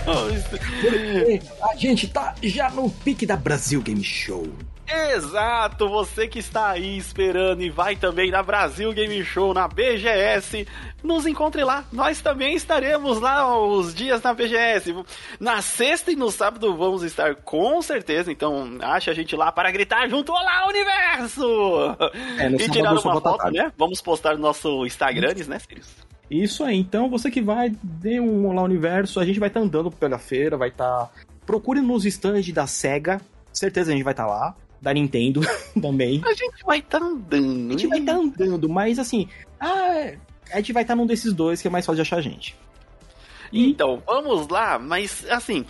a gente tá já no pique da Brasil Game Show. Exato, você que está aí esperando e vai também na Brasil Game Show, na BGS, nos encontre lá. Nós também estaremos lá os dias na BGS. Na sexta e no sábado vamos estar com certeza, então acha a gente lá para gritar junto, olá universo! É, e tirar uma foto, né? Vamos postar no nosso Instagram, né, Sirius? Isso aí, então você que vai, dê um Olá Universo, a gente vai estar tá andando pela feira, vai estar. Tá... Procure nos stands da SEGA, certeza a gente vai estar tá lá da Nintendo também. A gente vai estar tá andando. A gente vai estar tá andando, mas assim, ah, a gente vai estar tá num desses dois que é mais fácil de achar a gente. Então, vamos lá, mas assim,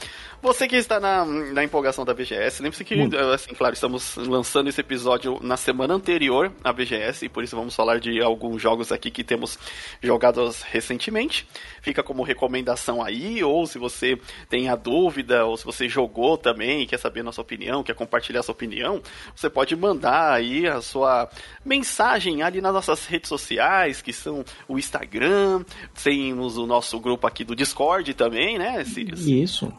você que está na, na empolgação da BGS, lembre-se que, Muito. assim, claro, estamos lançando esse episódio na semana anterior à BGS, e por isso vamos falar de alguns jogos aqui que temos jogados recentemente. Fica como recomendação aí, ou se você tem a dúvida, ou se você jogou também quer saber a nossa opinião, quer compartilhar a sua opinião, você pode mandar aí a sua mensagem ali nas nossas redes sociais, que são o Instagram, temos o nosso grupo aqui do Discord também, né, Sirius? Isso.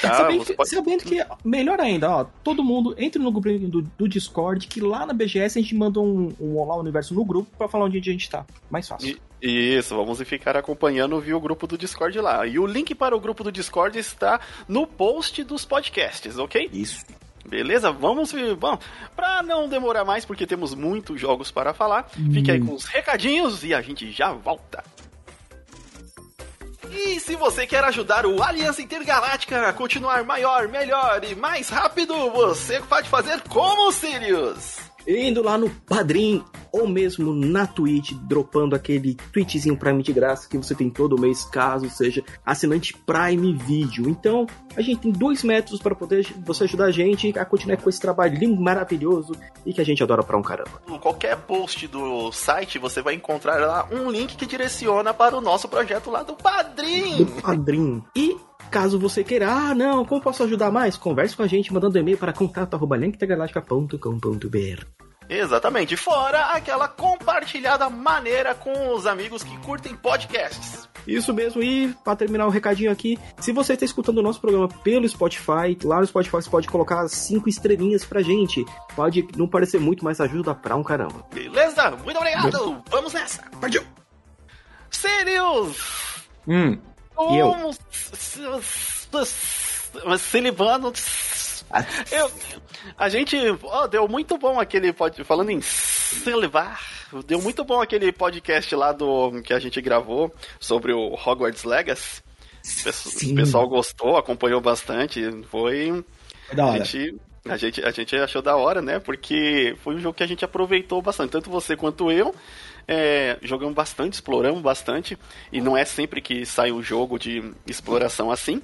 Tá, sabendo, que, pode... sabendo, que, melhor ainda, ó, todo mundo entre no grupo do, do, Discord, que lá na BGS a gente mandou um, um Olá Universo no grupo para falar onde a gente tá. Mais fácil. E, isso, vamos ficar acompanhando via o grupo do Discord lá. E o link para o grupo do Discord está no post dos podcasts, ok? Isso. Beleza? Vamos, vamos. Pra não demorar mais, porque temos muitos jogos para falar, hum. fique aí com os recadinhos e a gente já volta. E se você quer ajudar o Aliança Intergaláctica a continuar maior, melhor e mais rápido, você pode fazer como Sirius? Indo lá no Padrim ou mesmo na Twitch, dropando aquele tweetzinho Prime de graça que você tem todo mês, caso seja assinante Prime Video. Então, a gente tem dois métodos para poder você ajudar a gente a continuar com esse trabalho lindo, maravilhoso e que a gente adora pra um caramba. Em qualquer post do site, você vai encontrar lá um link que direciona para o nosso projeto lá do Padrim. Do Padrim. E Caso você queira, ah, não, como posso ajudar mais? Converse com a gente mandando e-mail para contato.linktegaláctica.com.br. Exatamente, fora aquela compartilhada maneira com os amigos que curtem podcasts. Isso mesmo, e para terminar o recadinho aqui, se você está escutando o nosso programa pelo Spotify, lá no Spotify você pode colocar cinco estrelinhas pra gente. Pode não parecer muito, mas ajuda pra um caramba. Beleza? Muito obrigado! Vamos nessa! Partiu! Sirius! Hum. E eu? Silivano. Eu, a gente. Oh, deu muito bom aquele. Pod, falando em Silivar. Deu muito bom aquele podcast lá do que a gente gravou sobre o Hogwarts Legacy. Sim. O pessoal gostou, acompanhou bastante. Foi. Da hora. A gente, a gente, a gente achou da hora, né? Porque foi um jogo que a gente aproveitou bastante, tanto você quanto eu é, jogamos bastante, exploramos bastante, e não é sempre que sai um jogo de exploração assim.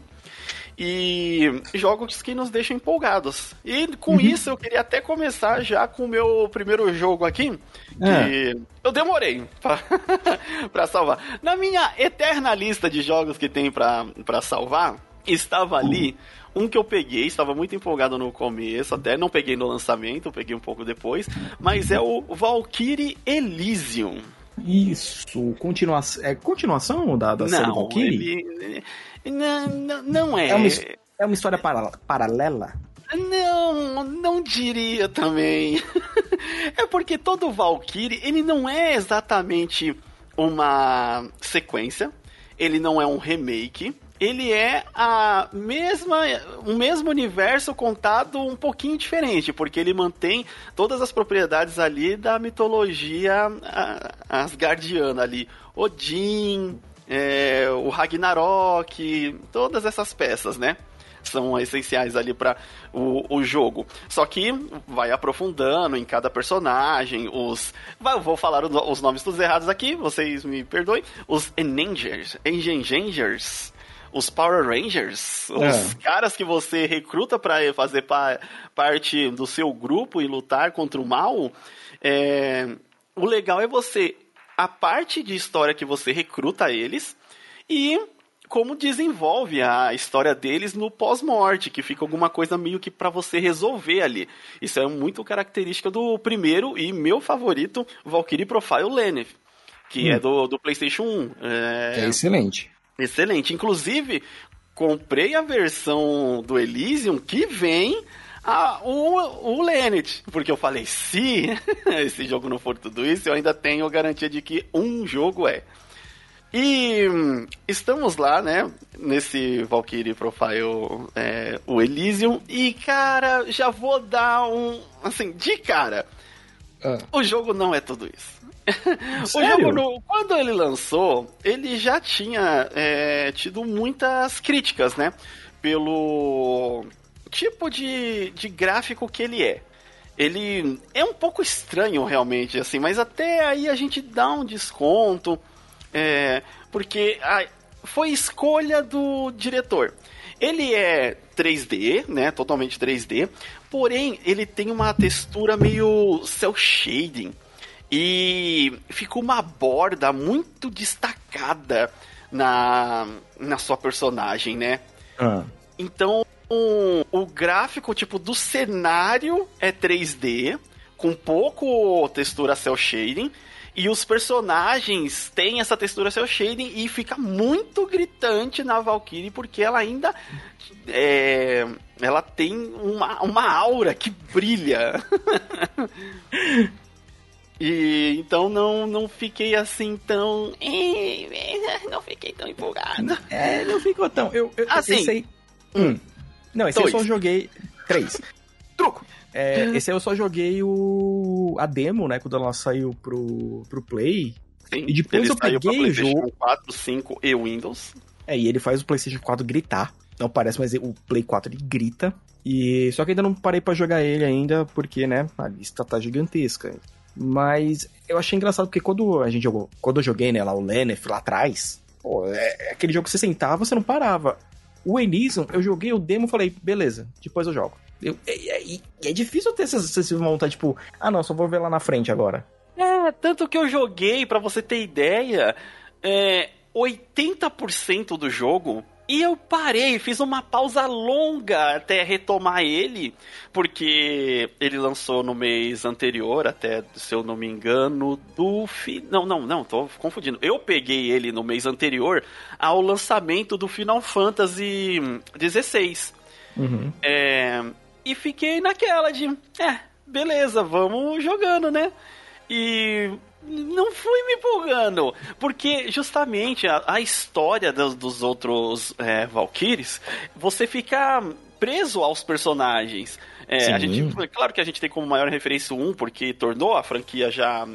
E jogos que nos deixam empolgados. E com uhum. isso eu queria até começar já com o meu primeiro jogo aqui. Que é. eu demorei para salvar. Na minha eterna lista de jogos que tem para salvar, estava ali um que eu peguei, estava muito empolgado no começo, até não peguei no lançamento, peguei um pouco depois, mas é o Valkyrie Elysium. Isso, continua é continuação da, da não, série Valkyrie? Ele, não, não é. É uma, é uma história para, paralela? Não, não diria também. é porque todo Valkyrie, ele não é exatamente uma sequência, ele não é um remake, ele é a mesma, o mesmo universo contado um pouquinho diferente, porque ele mantém todas as propriedades ali da mitologia asgardiana ali. Odin, é, o Ragnarok, todas essas peças, né? São essenciais ali para o, o jogo. Só que vai aprofundando em cada personagem. Os. Vou falar os nomes todos errados aqui, vocês me perdoem. Os Enangers. Engengers os Power Rangers, os é. caras que você recruta para fazer pa parte do seu grupo e lutar contra o mal, é, o legal é você a parte de história que você recruta eles e como desenvolve a história deles no pós-morte, que fica alguma coisa meio que para você resolver ali. Isso é muito característica do primeiro e meu favorito, Valkyrie Profile Lenneth, que é hum. é do, do PlayStation 1. É... é excelente. Excelente. Inclusive, comprei a versão do Elysium que vem a, o, o Lenet. Porque eu falei, se esse jogo não for tudo isso, eu ainda tenho garantia de que um jogo é. E hum, estamos lá, né, nesse Valkyrie Profile, é, o Elysium, e cara, já vou dar um, assim, de cara, ah. o jogo não é tudo isso. o jogo, no, quando ele lançou, ele já tinha é, tido muitas críticas, né, pelo tipo de, de gráfico que ele é ele é um pouco estranho realmente, assim, mas até aí a gente dá um desconto. É, porque a, foi escolha do diretor. Ele é 3D, né? Totalmente 3D. Porém, ele tem uma textura meio cel shading. E ficou uma borda muito destacada na, na sua personagem, né? Ah. Então, o, o gráfico, tipo, do cenário é 3D, com pouco textura cel shading e os personagens têm essa textura cel shading e fica muito gritante na Valkyrie porque ela ainda é, ela tem uma, uma aura que brilha. e então não, não fiquei assim tão. Não fiquei tão empolgado. É, não ficou tão. Eu, eu, assim, eu sei. Um. Não, esse dois. eu só joguei. Três. Truco! É, esse aí eu só joguei o a demo, né? Quando ela saiu pro, pro Play. Sim, e depois eu peguei o jogo. 4, 5 e Windows. É, e ele faz o PlayStation 4 gritar. Não parece, mas o Play 4 ele grita. E só que ainda não parei para jogar ele ainda, porque, né, a lista tá gigantesca. Mas eu achei engraçado porque quando a gente jogou, quando eu joguei, né, lá o Lenneth lá atrás, pô, é, é aquele jogo que você sentava, você não parava. O Elysium, eu joguei o demo e falei, beleza, depois eu jogo. Eu, é, é, é, difícil ter essa, essa vontade, tipo, ah não, só vou ver lá na frente agora. É, tanto que eu joguei, para você ter ideia, é, 80% do jogo e eu parei, fiz uma pausa longa até retomar ele, porque ele lançou no mês anterior, até se eu não me engano, do fi... não, não, não, tô confundindo. Eu peguei ele no mês anterior ao lançamento do Final Fantasy XVI. Uhum. É... E fiquei naquela de, é, beleza, vamos jogando, né? E não fui me empolgando. Porque justamente a, a história dos, dos outros é, Valkyries, você fica preso aos personagens. É, a gente, claro que a gente tem como maior referência um, porque tornou a franquia já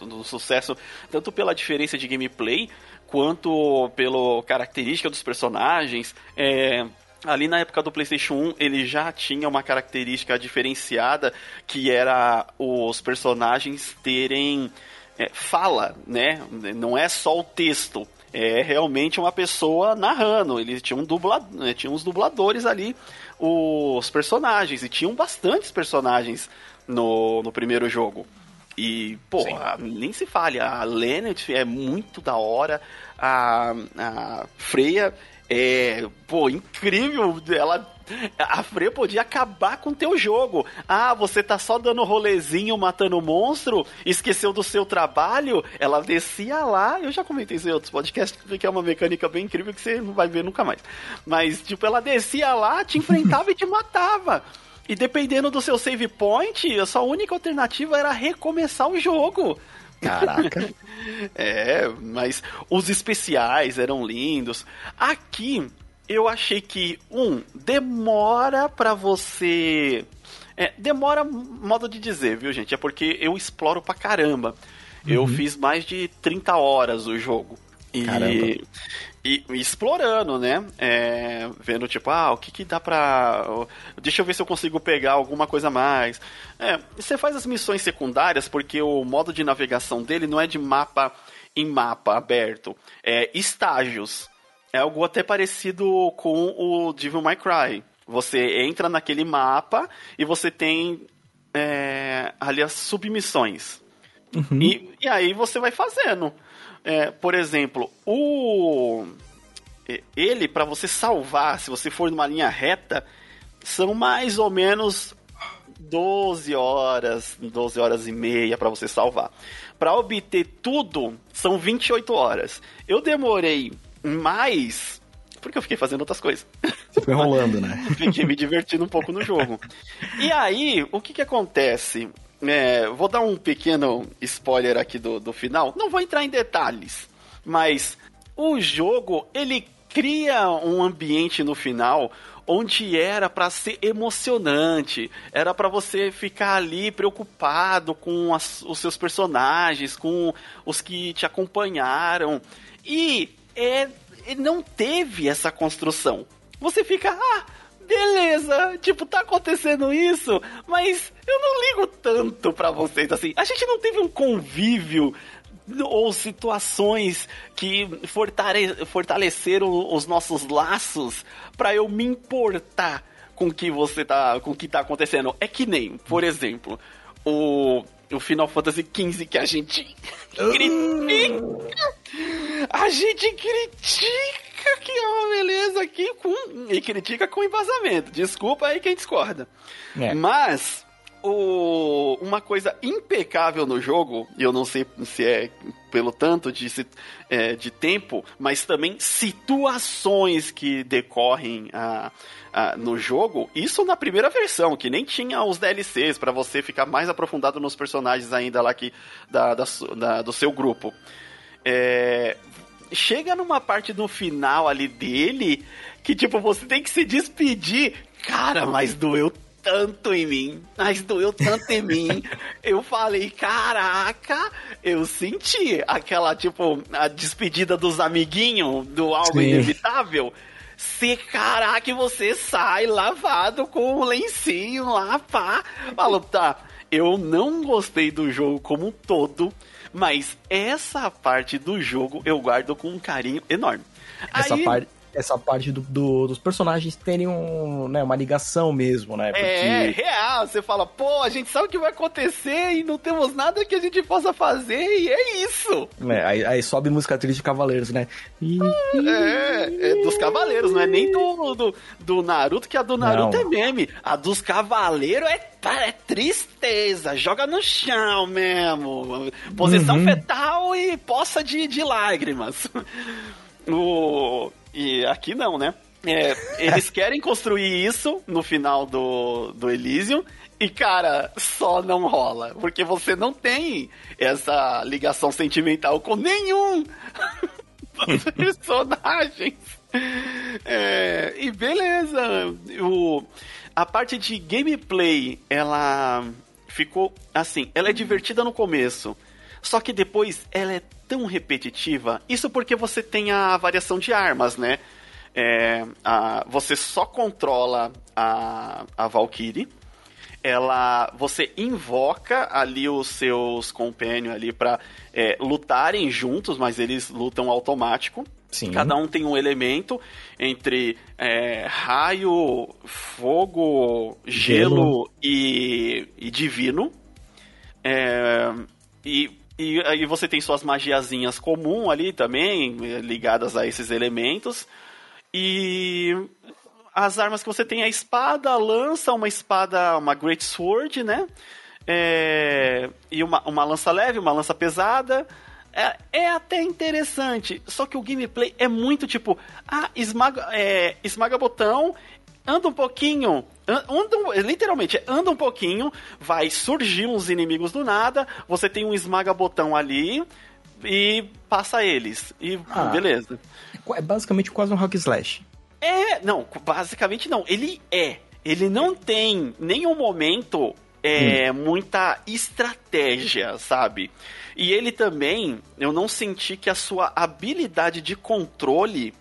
um sucesso, tanto pela diferença de gameplay, quanto pela característica dos personagens. É, ali na época do PlayStation 1, ele já tinha uma característica diferenciada, que era os personagens terem é, fala, né? Não é só o texto. É realmente uma pessoa narrando. Eles tinham, um dubla, né, tinham uns dubladores ali, os personagens. E tinham bastantes personagens no, no primeiro jogo. E, pô, nem se fale, a Lenneth é muito da hora, a, a Freya é, pô, incrível. Ela a Freya podia acabar com o teu jogo. Ah, você tá só dando rolezinho matando monstro, esqueceu do seu trabalho. Ela descia lá, eu já comentei isso em outros podcasts, que é uma mecânica bem incrível que você não vai ver nunca mais. Mas, tipo, ela descia lá, te enfrentava e te matava. E dependendo do seu save point, a sua única alternativa era recomeçar o jogo. Caraca. é, mas os especiais eram lindos. Aqui eu achei que um demora para você é, demora modo de dizer, viu, gente? É porque eu exploro pra caramba. Uhum. Eu fiz mais de 30 horas o jogo. E, e, e, explorando, né? É, vendo, tipo, ah, o que que dá pra. Deixa eu ver se eu consigo pegar alguma coisa a mais. É, você faz as missões secundárias porque o modo de navegação dele não é de mapa em mapa aberto, é estágios. É algo até parecido com o Devil May Cry. Você entra naquele mapa e você tem é, ali as submissões. Uhum. E, e aí você vai fazendo. É, por exemplo, o ele para você salvar, se você for numa linha reta, são mais ou menos 12 horas, 12 horas e meia para você salvar. Para obter tudo, são 28 horas. Eu demorei mais porque eu fiquei fazendo outras coisas. Você foi enrolando, né? fiquei me divertindo um pouco no jogo. E aí, o que que acontece? É, vou dar um pequeno spoiler aqui do, do final. Não vou entrar em detalhes, mas o jogo ele cria um ambiente no final onde era para ser emocionante, era para você ficar ali preocupado com as, os seus personagens, com os que te acompanharam. E é, não teve essa construção. Você fica, ah, beleza, tipo, tá acontecendo isso, mas eu não ligo tanto pra vocês assim. A gente não teve um convívio ou situações que fortale fortaleceram os nossos laços para eu me importar com que você tá, com o que tá acontecendo. É que nem, por exemplo, o o Final Fantasy XV que a gente critica. A gente critica que é uma beleza aqui com e critica com embasamento. Desculpa aí quem discorda. É. Mas o, uma coisa impecável no jogo, e eu não sei se é pelo tanto de, é, de tempo, mas também situações que decorrem a, a, no jogo, isso na primeira versão, que nem tinha os DLCs para você ficar mais aprofundado nos personagens ainda lá que, da, da, da do seu grupo. É, chega numa parte do final ali dele que, tipo, você tem que se despedir. Cara, mas doeu tanto em mim, mas doeu tanto em mim. Eu falei, caraca, eu senti aquela, tipo, a despedida dos amiguinhos do algo Sim. inevitável. Se caraca, você sai lavado com o lencinho lá, pá. Falou, tá, eu não gostei do jogo como um todo, mas essa parte do jogo eu guardo com um carinho enorme. Essa Aí, parte essa parte do, do, dos personagens terem um, né, uma ligação mesmo, né? Porque... É, real. Você fala, pô, a gente sabe o que vai acontecer e não temos nada que a gente possa fazer e é isso. É, aí, aí sobe música triste de Cavaleiros, né? É, é dos Cavaleiros, não é nem do, do, do Naruto, que a do Naruto não. é meme. A dos Cavaleiros é é tristeza, joga no chão mesmo. Posição uhum. fetal e poça de, de lágrimas. O, e aqui não, né? É, eles querem construir isso no final do, do Elysium. E, cara, só não rola. Porque você não tem essa ligação sentimental com nenhum dos personagens. É, e beleza. O, a parte de gameplay, ela ficou assim. Ela é divertida no começo. Só que depois ela é tão repetitiva. Isso porque você tem a variação de armas, né? É, a, você só controla a, a Valkyrie. Ela, você invoca ali os seus companions ali para é, lutarem juntos, mas eles lutam automático. Sim. Cada um tem um elemento entre é, raio, fogo, gelo, gelo e, e divino. É, e e aí você tem suas magiazinhas comum ali também, ligadas a esses elementos. E as armas que você tem é a espada, a lança, uma espada, uma Great Sword, né? É, e uma, uma lança leve, uma lança pesada. É, é, até interessante, só que o gameplay é muito tipo, ah, esmaga, é, esmaga botão anda um pouquinho, anda, literalmente, anda um pouquinho, vai surgir uns inimigos do nada, você tem um esmaga-botão ali e passa eles. E ah, beleza. É basicamente quase um rock slash. É, não, basicamente não. Ele é. Ele não tem nenhum momento é, hum. muita estratégia, sabe? E ele também, eu não senti que a sua habilidade de controle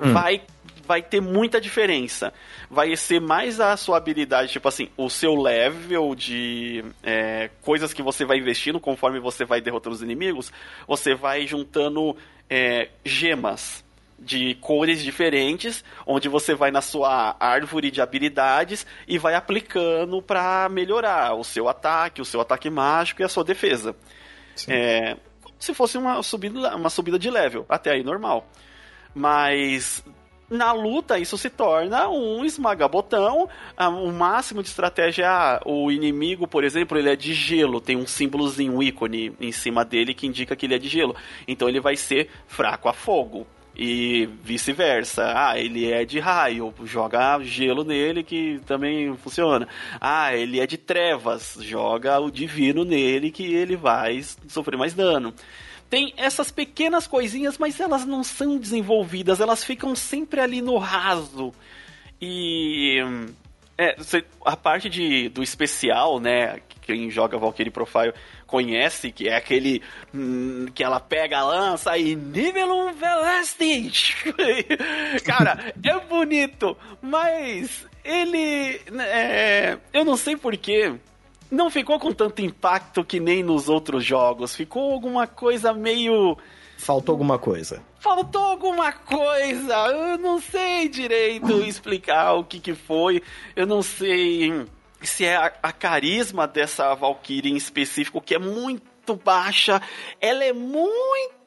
hum. vai vai ter muita diferença. Vai ser mais a sua habilidade, tipo assim, o seu level de é, coisas que você vai investindo conforme você vai derrotando os inimigos, você vai juntando é, gemas de cores diferentes, onde você vai na sua árvore de habilidades e vai aplicando para melhorar o seu ataque, o seu ataque mágico e a sua defesa. É, se fosse uma subida, uma subida de level, até aí normal. Mas na luta, isso se torna um esmaga-botão. Ah, o máximo de estratégia é o inimigo, por exemplo, ele é de gelo, tem um símbolozinho, um ícone em cima dele que indica que ele é de gelo. Então ele vai ser fraco a fogo. E vice-versa. Ah, ele é de raio, joga gelo nele que também funciona. Ah, ele é de trevas, joga o divino nele que ele vai sofrer mais dano. Tem essas pequenas coisinhas, mas elas não são desenvolvidas, elas ficam sempre ali no raso. E é, a parte de, do especial, né? Quem joga Valkyrie Profile conhece, que é aquele hum, que ela pega a lança e nível um Velestig. Cara, é bonito, mas ele. É, eu não sei porquê. Não ficou com tanto impacto que nem nos outros jogos. Ficou alguma coisa meio. Faltou alguma coisa. Faltou alguma coisa. Eu não sei direito explicar o que, que foi. Eu não sei se é a, a carisma dessa Valkyrie em específico, que é muito baixa. Ela é muito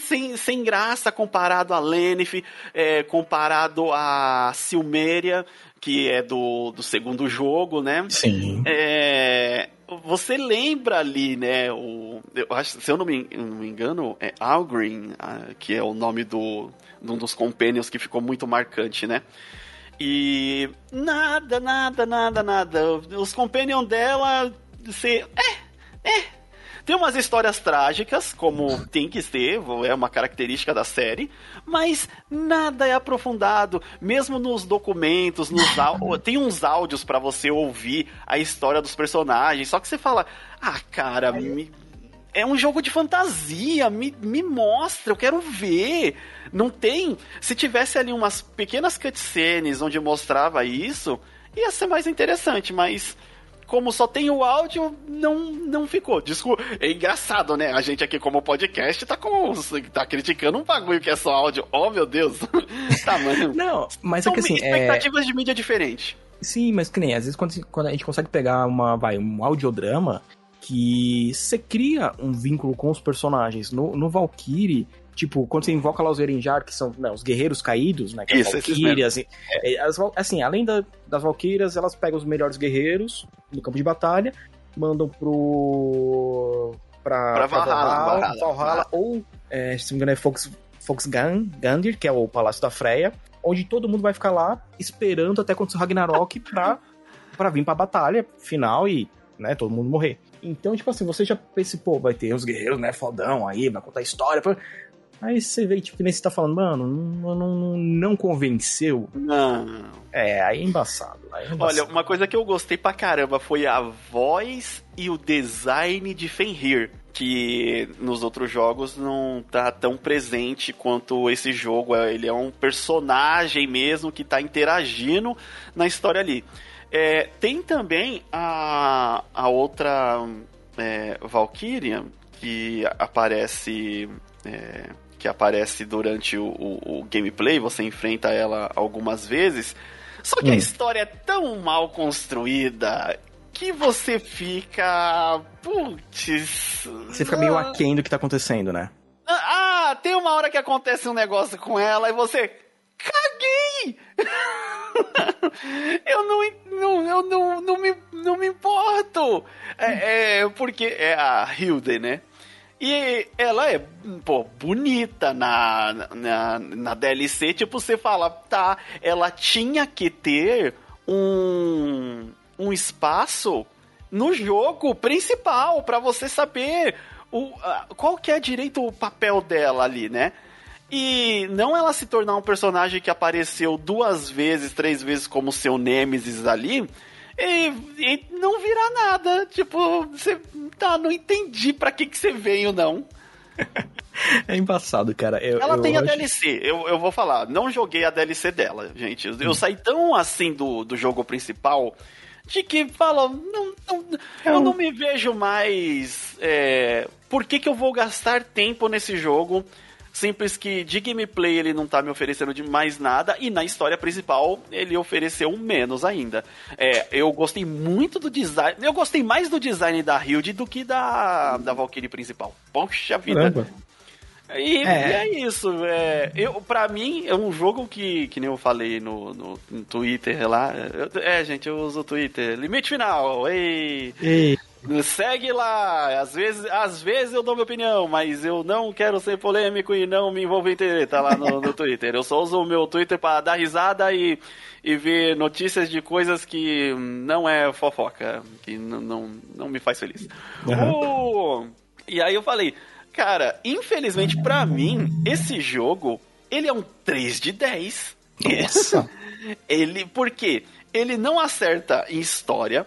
sem, sem graça comparado a Lenif, é, comparado a Silmeria, que é do, do segundo jogo, né? Sim. É, você lembra ali, né? O, eu acho, se eu não me, não me engano, é Algreen, que é o nome do, de um dos companions que ficou muito marcante, né? E nada, nada, nada, nada. Os companions dela, você. É, é, tem umas histórias trágicas, como tem que ser, é uma característica da série, mas nada é aprofundado, mesmo nos documentos, nos tem uns áudios para você ouvir a história dos personagens, só que você fala: "Ah, cara, me... é um jogo de fantasia, me, me mostra, eu quero ver". Não tem. Se tivesse ali umas pequenas cutscenes onde mostrava isso, ia ser mais interessante, mas como só tem o áudio, não, não ficou. Desculpa, é engraçado, né? A gente aqui como podcast tá, com, tá criticando um bagulho que é só áudio. Oh, meu Deus. tá, mano. Não, mas São é que assim... É expectativas é... de mídia diferente. Sim, mas que nem, às vezes quando, quando a gente consegue pegar uma, vai, um audiodrama que você cria um vínculo com os personagens. No, no Valkyrie, Tipo, quando você invoca lá os Erinjar, que são né, os guerreiros caídos, né? Que é Isso, as Valkyrias. É, as, assim, além da, das Valkyrias, elas pegam os melhores guerreiros do campo de batalha, mandam pro. pra, pra, pra Valhalla, Valhalla, Valhalla, ou, é, se não me engano, é Fox, Foxgandir, que é o Palácio da Freya, onde todo mundo vai ficar lá esperando até acontecer o Ragnarok pra, pra vir pra batalha final e né, todo mundo morrer. Então, tipo assim, você já pensa, pô, vai ter uns guerreiros, né, fodão aí, vai contar história. Aí você vê, tipo, que nem você tá falando, mano, não, não, não convenceu. Não. É, aí é embaçado. Aí é embaçado. Olha, uma coisa que eu gostei pra caramba foi a voz e o design de Fenrir. Que nos outros jogos não tá tão presente quanto esse jogo. É, ele é um personagem mesmo que tá interagindo na história ali. É, tem também a, a outra é, Valkyria que aparece. É, que aparece durante o, o, o, gameplay, você enfrenta ela algumas vezes. Só que hum. a história é tão mal construída que você fica. Putz. Você fica meio aquém do que tá acontecendo, né? Ah, tem uma hora que acontece um negócio com ela e você. Caguei! eu não, não, eu não, não, me, não me importo. É, é, porque é a Hilde, né? E ela é, pô, bonita na, na, na DLC. Tipo, você fala, tá, ela tinha que ter um, um espaço no jogo principal para você saber o, qual que é direito o papel dela ali, né? E não ela se tornar um personagem que apareceu duas vezes, três vezes como seu Nemesis ali, e, e não virar nada. Tipo, você tá, não entendi pra que, que você veio, não. é embaçado, cara. Eu, ela eu tem acho... a DLC, eu, eu vou falar. Não joguei a DLC dela, gente. Eu, hum. saí tão assim do, do jogo principal de que fala, não, não, eu não me vejo mais. É, por que, que eu vou gastar tempo nesse jogo? Simples que de gameplay ele não tá me oferecendo de mais nada e na história principal ele ofereceu menos ainda. É, eu gostei muito do design. Eu gostei mais do design da Hilde do que da, da Valkyrie principal. Poxa vida. Caramba. E é. e é, isso. É, eu, pra mim, é um jogo que, que nem eu falei no, no, no Twitter lá. Eu, é, gente, eu uso o Twitter. Limite final. Ei. Ei. Segue lá. Às vezes, às vezes eu dou minha opinião, mas eu não quero ser polêmico e não me envolver em treta lá no, no Twitter. Eu só uso o meu Twitter para dar risada e, e ver notícias de coisas que não é fofoca, que não, não, não me faz feliz. Uhum. Uh, e aí eu falei, cara, infelizmente para mim, esse jogo, ele é um 3 de 10. Nossa! ele, por quê? Ele não acerta em história,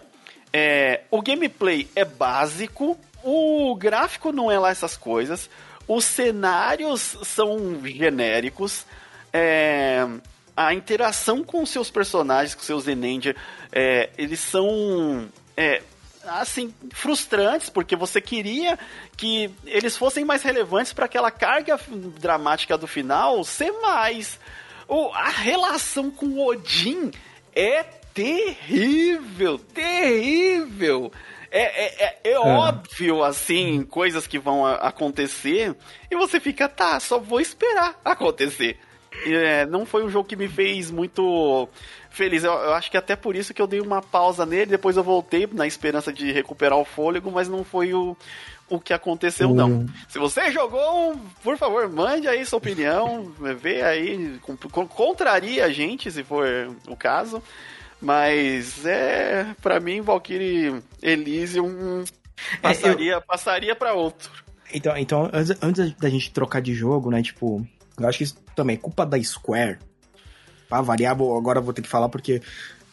é, o gameplay é básico, o gráfico não é lá essas coisas, os cenários são genéricos, é, a interação com seus personagens, com seus Enanger, é, eles são é, assim frustrantes porque você queria que eles fossem mais relevantes para aquela carga dramática do final ser mais. A relação com Odin é terrível, terrível. É, é, é, é, é, óbvio, assim, coisas que vão acontecer, e você fica, tá, só vou esperar acontecer. É, não foi um jogo que me fez muito feliz. Eu, eu, acho que até por isso que eu dei uma pausa nele, depois eu voltei na esperança de recuperar o fôlego, mas não foi o, o que aconteceu, não. Hum. Se você jogou, por favor, mande aí sua opinião, vê aí, contraria a gente, se for o caso. Mas é, para mim, Valkyrie Elysium passaria, é, eu... passaria para outro. Então, então antes, antes da gente trocar de jogo, né, tipo, eu acho que isso também é culpa da Square. Pra variar, agora eu vou ter que falar porque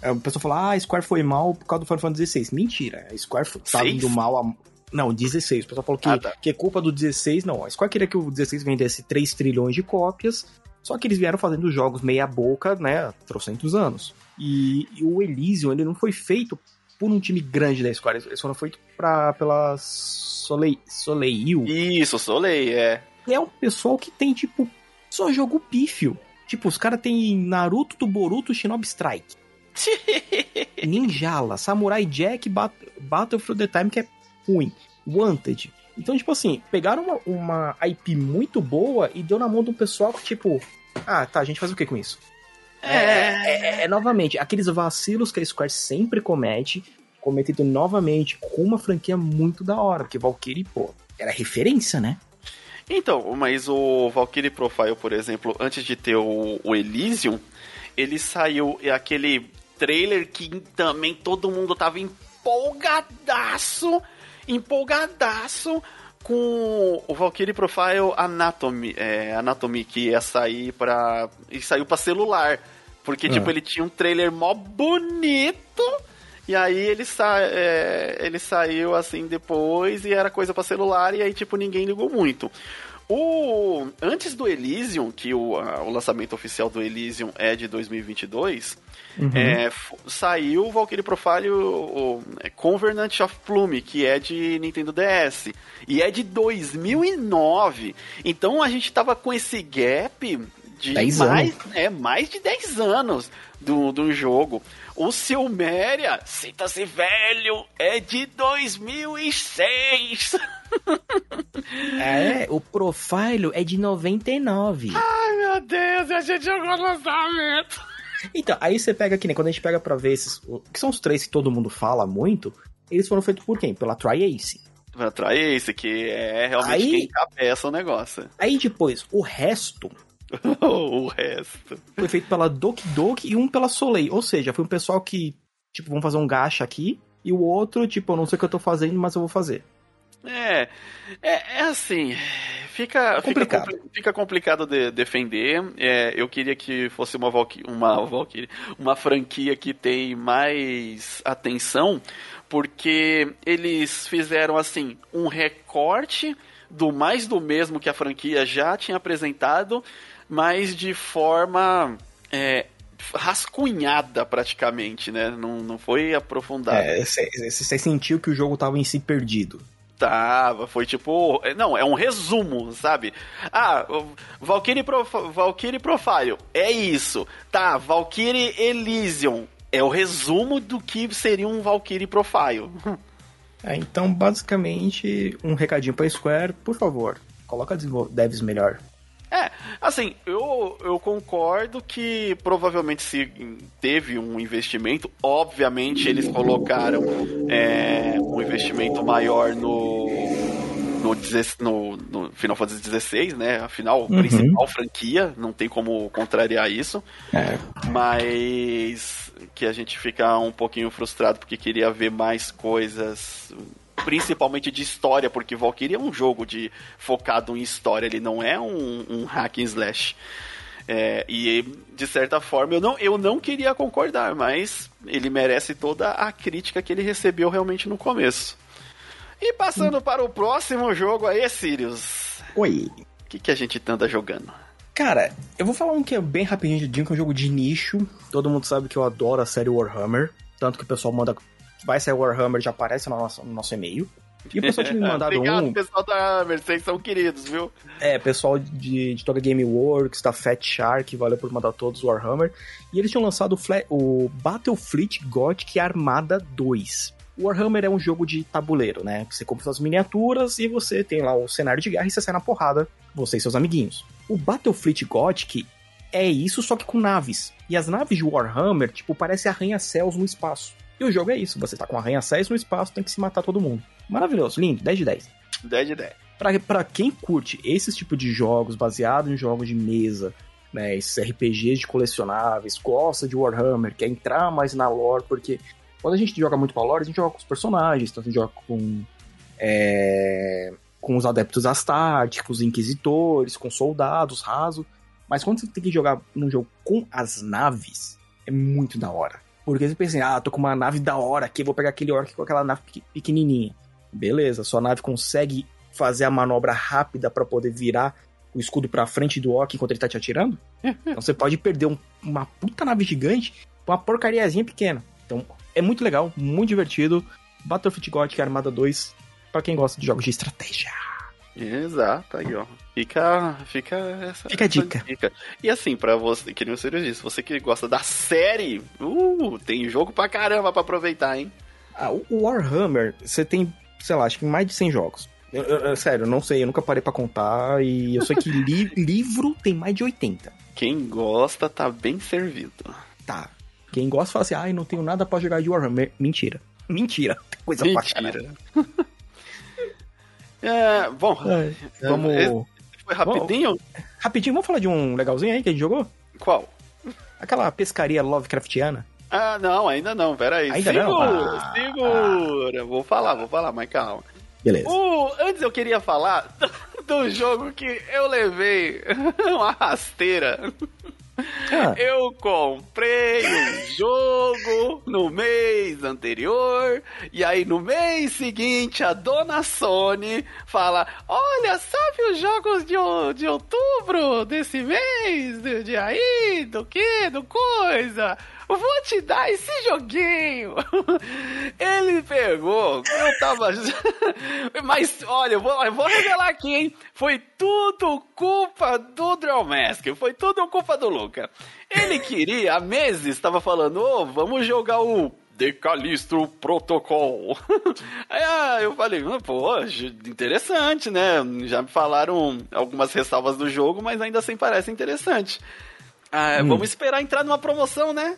a pessoa fala, ah, a Square foi mal por causa do Final Fantasy XVI. Mentira, a Square foi, tá indo mal a... Não, 16. O pessoal falou que, ah, tá. que é culpa do 16. Não, a Square queria que o 16 vendesse 3 trilhões de cópias, só que eles vieram fazendo jogos meia boca, né, trocentos anos. E, e, o Elysium, ele não foi feito por um time grande da Square, eles foram feitos pra, pela Soleil, Soleil. Isso, Soleil, é. É um pessoal que tem, tipo, só jogo pífio. Tipo, os caras tem Naruto do Boruto Shinobi Strike. Ninjala, Samurai Jack, Bat Battle for the Time, que é ruim. Wanted. Então, tipo assim, pegaram uma, uma IP muito boa e deu na mão do pessoal que, tipo, ah, tá, a gente faz o que com isso? É. É, é, é, novamente, aqueles vacilos que a Square sempre comete, cometido novamente com uma franquia muito da hora, porque Valkyrie, pô, era referência, né? Então, mas o Valkyrie Profile, por exemplo, antes de ter o, o Elysium, ele saiu aquele trailer que também todo mundo tava empolgadaço, empolgadaço com o Valkyrie Profile Anatomy, é, Anatomy que ia sair para e saiu para celular, porque tipo ah. ele tinha um trailer mó bonito e aí ele, sa é, ele saiu assim depois e era coisa para celular e aí tipo ninguém ligou muito. O antes do Elysium, que o, a, o lançamento oficial do Elysium é de 2022, uhum. é, saiu o Valkyrie Profile o, o é, Covenant of Plume, que é de Nintendo DS e é de 2009. Então a gente tava com esse gap de mais, é mais de 10 anos do, do jogo. O Silméria, sinta-se velho, é de 2006. é, o Profile é de 99. Ai, meu Deus, a gente jogou lançamento. Então, aí você pega aqui, né? Quando a gente pega pra ver esses. que são os três que todo mundo fala muito, eles foram feitos por quem? Pela Tri-Ace. Pela Tri-Ace, que é realmente aí, quem cabeça o negócio. Aí depois, o resto o resto. Foi feito pela Doki Doki e um pela Soleil. Ou seja, foi um pessoal que, tipo, vamos fazer um gacha aqui. E o outro, tipo, eu não sei o que eu tô fazendo, mas eu vou fazer. É, é, é assim, fica complicado, fica, fica complicado de defender. É, eu queria que fosse uma uma Valkyrie, uma franquia que tem mais atenção, porque eles fizeram assim um recorte do mais do mesmo que a franquia já tinha apresentado mas de forma é, rascunhada praticamente, né? Não, não foi aprofundada. É, você sentiu que o jogo tava em si perdido. Tava, foi tipo. É, não, é um resumo, sabe? Ah, Valkyrie, Prof, Valkyrie Profile, é isso. Tá, Valkyrie Elysium, é o resumo do que seria um Valkyrie Profile. É, então, basicamente, um recadinho pra Square, por favor, coloca devs melhor. É, assim, eu, eu concordo que provavelmente se teve um investimento, obviamente eles colocaram é, um investimento maior no, no, no, Final Fantasy XVI, né? Afinal, uhum. principal franquia, não tem como contrariar isso. É. Mas que a gente fica um pouquinho frustrado porque queria ver mais coisas principalmente de história, porque Valkyrie é um jogo de focado em história, ele não é um, um hack and slash. É, e de certa forma eu não, eu não queria concordar, mas ele merece toda a crítica que ele recebeu realmente no começo. E passando para o próximo jogo aí, Sirius. Oi. O que, que a gente anda jogando? Cara, eu vou falar um que é bem rapidinho, que é um jogo de nicho. Todo mundo sabe que eu adoro a série Warhammer. Tanto que o pessoal manda vai sair Warhammer, já aparece no nosso, no nosso e-mail. E o pessoal tinha me mandado Obrigado, um. pessoal da Hammer, vocês são queridos, viu? É, pessoal de, de toda Gameworks, da Fat Shark, valeu por mandar todos o Warhammer. E eles tinham lançado o, Fla o Battlefleet Gothic Armada 2. O Warhammer é um jogo de tabuleiro, né? Você compra suas miniaturas e você tem lá o cenário de guerra e você sai na porrada, você e seus amiguinhos. O Battlefleet Gothic é isso, só que com naves. E as naves de Warhammer, tipo, parecem arranha-céus no espaço. E o jogo é isso, você tá com arranha-céus no espaço, tem que se matar todo mundo. Maravilhoso, lindo, 10 de 10. 10 de 10. Pra, pra quem curte esses tipos de jogos, baseados em jogos de mesa, né, esses RPGs de colecionáveis, gosta de Warhammer, quer entrar mais na lore, porque quando a gente joga muito com a lore, a gente joga com os personagens, então a gente joga com... É, com os adeptos astárticos, inquisitores, com soldados, raso. Mas quando você tem que jogar num jogo com as naves, é muito da hora. Porque você pensa assim, ah, tô com uma nave da hora aqui, vou pegar aquele orc com aquela nave pequenininha. Beleza, sua nave consegue fazer a manobra rápida para poder virar o escudo pra frente do orc enquanto ele tá te atirando? então você pode perder um, uma puta nave gigante com uma porcariazinha pequena. Então é muito legal, muito divertido. Battlefield Gothic Armada 2, para quem gosta de jogos de estratégia. Exato, aí ó. Fica, fica essa, fica a dica. dica. E assim, para você, que nem o Sirius disse, você que gosta da série, uh, tem jogo pra caramba pra aproveitar, hein? Ah, o Warhammer, você tem, sei lá, acho que mais de 100 jogos. Eu, eu, sério, eu não sei, eu nunca parei para contar e eu sei que li, livro tem mais de 80. Quem gosta tá bem servido. Tá. Quem gosta fala assim, ai, ah, não tenho nada para jogar de Warhammer. Mentira. Mentira. Coisa Mentira. pra É, bom, é, vamos. foi rapidinho? Vamos, rapidinho, vamos falar de um legalzinho aí que a gente jogou? Qual? Aquela pescaria Lovecraftiana. Ah, não, ainda não, peraí. Ainda segura, não? Ah, segura. Ah. Vou falar, vou falar, mas calma. Beleza. Uh, antes eu queria falar do jogo que eu levei uma rasteira ah. Eu comprei um jogo no mês anterior, e aí no mês seguinte a dona Sony fala: Olha, sabe os jogos de, de outubro desse mês? De, de aí, do que? Do coisa? Vou te dar esse joguinho. Ele pegou, eu tava. Mas olha, eu vou, eu vou revelar aqui, hein? Foi tudo culpa do Drillmask, foi tudo culpa do Luca. Ele queria, há meses, estava falando: ô, oh, vamos jogar o Decalistro Protocol. Aí ah, eu falei, ah, pô, interessante, né? Já me falaram algumas ressalvas do jogo, mas ainda assim parece interessante. Ah, hum. Vamos esperar entrar numa promoção, né?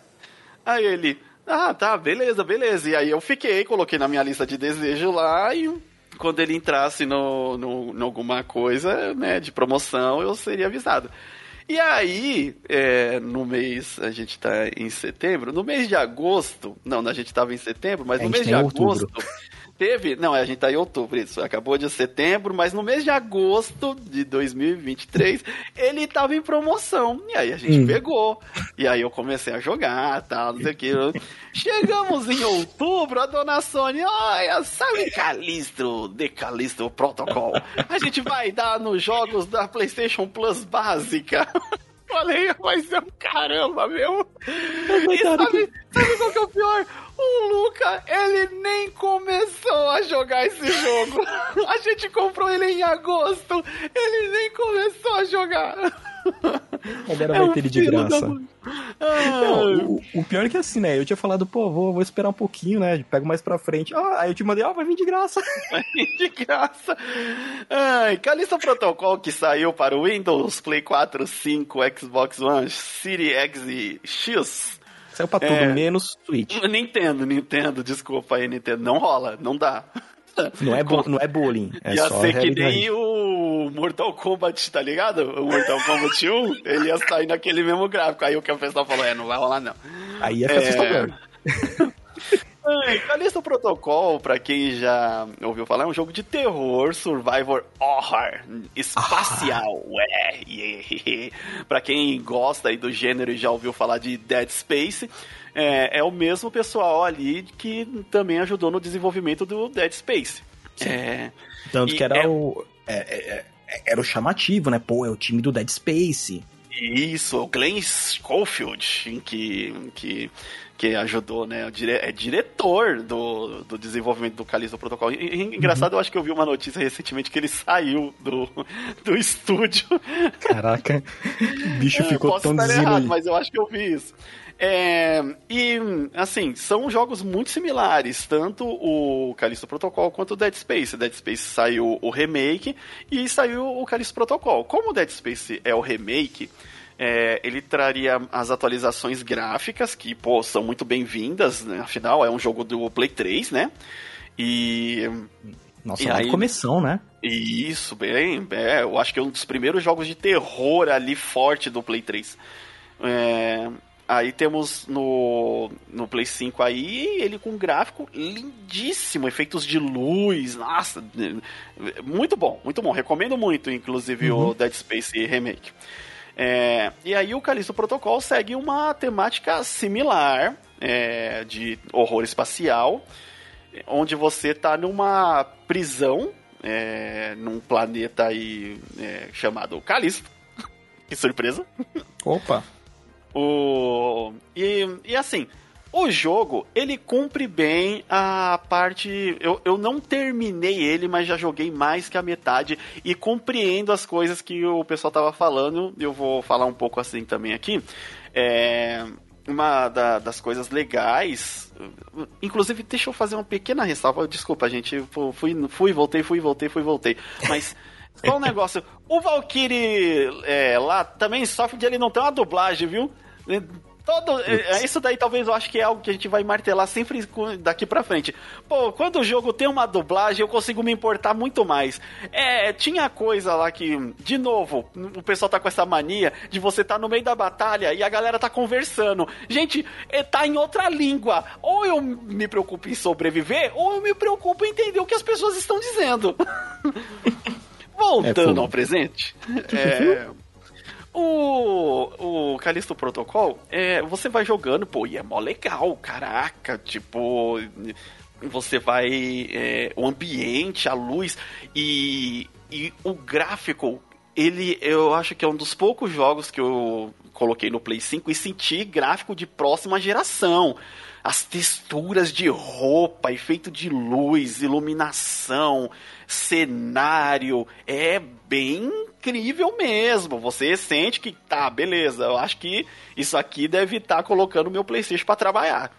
Aí ele, ah, tá, beleza, beleza. E aí eu fiquei, coloquei na minha lista de desejo lá e quando ele entrasse no, no, no alguma coisa, né, de promoção, eu seria avisado. E aí, é, no mês, a gente tá em setembro, no mês de agosto, não, a gente tava em setembro, mas no mês de agosto, Teve, não, a gente tá em outubro, isso, acabou de setembro, mas no mês de agosto de 2023, ele tava em promoção. E aí a gente hum. pegou. E aí eu comecei a jogar, tal, não sei o que. Chegamos em outubro, a dona Sony, olha, sabe Calistro, de Calistro Protocol? A gente vai dar nos jogos da PlayStation Plus básica. Falei, vai ser um caramba, meu. É e sabe, sabe qual que é o pior? O Luca, ele nem começou a jogar esse jogo. A gente comprou ele em agosto. Ele nem começou a jogar. Agora é vai ter ele de graça. Não, o, o, pior é que assim, né? Eu tinha falado, pô, vou, vou esperar um pouquinho, né? Pego mais pra frente. Ah, aí eu te mandei, ó, oh, vai vir de graça. Vai vir de graça. Ai, Calista Protocol que saiu para o Windows, Play 4, 5, Xbox One, Series X e X. Saiu pra tudo, é... menos Switch. Nintendo, Nintendo, desculpa aí, Nintendo. Não rola, não dá. Não é, não é bullying. É ia só ser que nem o Mortal Kombat, tá ligado? O Mortal Kombat 1, ele ia sair naquele mesmo gráfico. Aí o que o pessoal falou, é, não vai rolar não. Aí ia ficar é... assustador. Calista Protocol, pra quem já ouviu falar, é um jogo de terror, survivor horror, espacial. Ah. Ué, pra quem gosta aí do gênero e já ouviu falar de Dead Space, é, é o mesmo pessoal ali que também ajudou no desenvolvimento do Dead Space. É, Tanto que era é... o. É, é, é, era o chamativo, né? Pô, é o time do Dead Space. Isso, o Glenn Schofield, que, que, que ajudou, né? É diretor do, do desenvolvimento do Calixto Protocol. E, engraçado, uhum. eu acho que eu vi uma notícia recentemente que ele saiu do, do estúdio. Caraca, o bicho ficou Posso tão estar errado, mas eu acho que eu vi isso. É, e, assim, são jogos muito similares, tanto o Calixto Protocol quanto o Dead Space. Dead Space saiu o remake e saiu o Calixto Protocol. Como o Dead Space é o remake, é, ele traria as atualizações gráficas, que, pô, são muito bem-vindas, né? afinal, é um jogo do Play 3, né? E. Nossa, e aí, começão, né? Isso, bem, é, eu acho que é um dos primeiros jogos de terror ali forte do Play 3. É, Aí temos no, no Play 5 aí, ele com um gráfico lindíssimo, efeitos de luz, nossa, muito bom, muito bom. Recomendo muito, inclusive, uhum. o Dead Space Remake. É, e aí o Callisto Protocol segue uma temática similar é, de horror espacial, onde você está numa prisão, é, num planeta aí é, chamado Callisto. que surpresa! Opa! O... E, e assim, o jogo, ele cumpre bem a parte. Eu, eu não terminei ele, mas já joguei mais que a metade e compreendo as coisas que o pessoal tava falando. Eu vou falar um pouco assim também aqui. É. Uma da, das coisas legais. Inclusive, deixa eu fazer uma pequena ressalva. Desculpa, gente. Fui, fui, voltei, fui, voltei, fui, voltei. Mas. Só um negócio. O Valkyrie é, lá também sofre de ele não ter uma dublagem, viu? Todo, é, isso daí talvez eu acho que é algo que a gente vai martelar sempre daqui pra frente. Pô, quando o jogo tem uma dublagem, eu consigo me importar muito mais. É, tinha coisa lá que, de novo, o pessoal tá com essa mania de você tá no meio da batalha e a galera tá conversando. Gente, é, tá em outra língua. Ou eu me preocupo em sobreviver, ou eu me preocupo em entender o que as pessoas estão dizendo. Voltando é, ao presente. É, o, o Callisto Protocol, é, você vai jogando, pô, e é mó legal, caraca, tipo, você vai. É, o ambiente, a luz e, e o gráfico, ele eu acho que é um dos poucos jogos que eu coloquei no Play 5 e senti gráfico de próxima geração as texturas de roupa, efeito de luz, iluminação, cenário, é bem incrível mesmo. Você sente que tá, beleza, eu acho que isso aqui deve estar tá colocando o meu PlayStation para trabalhar.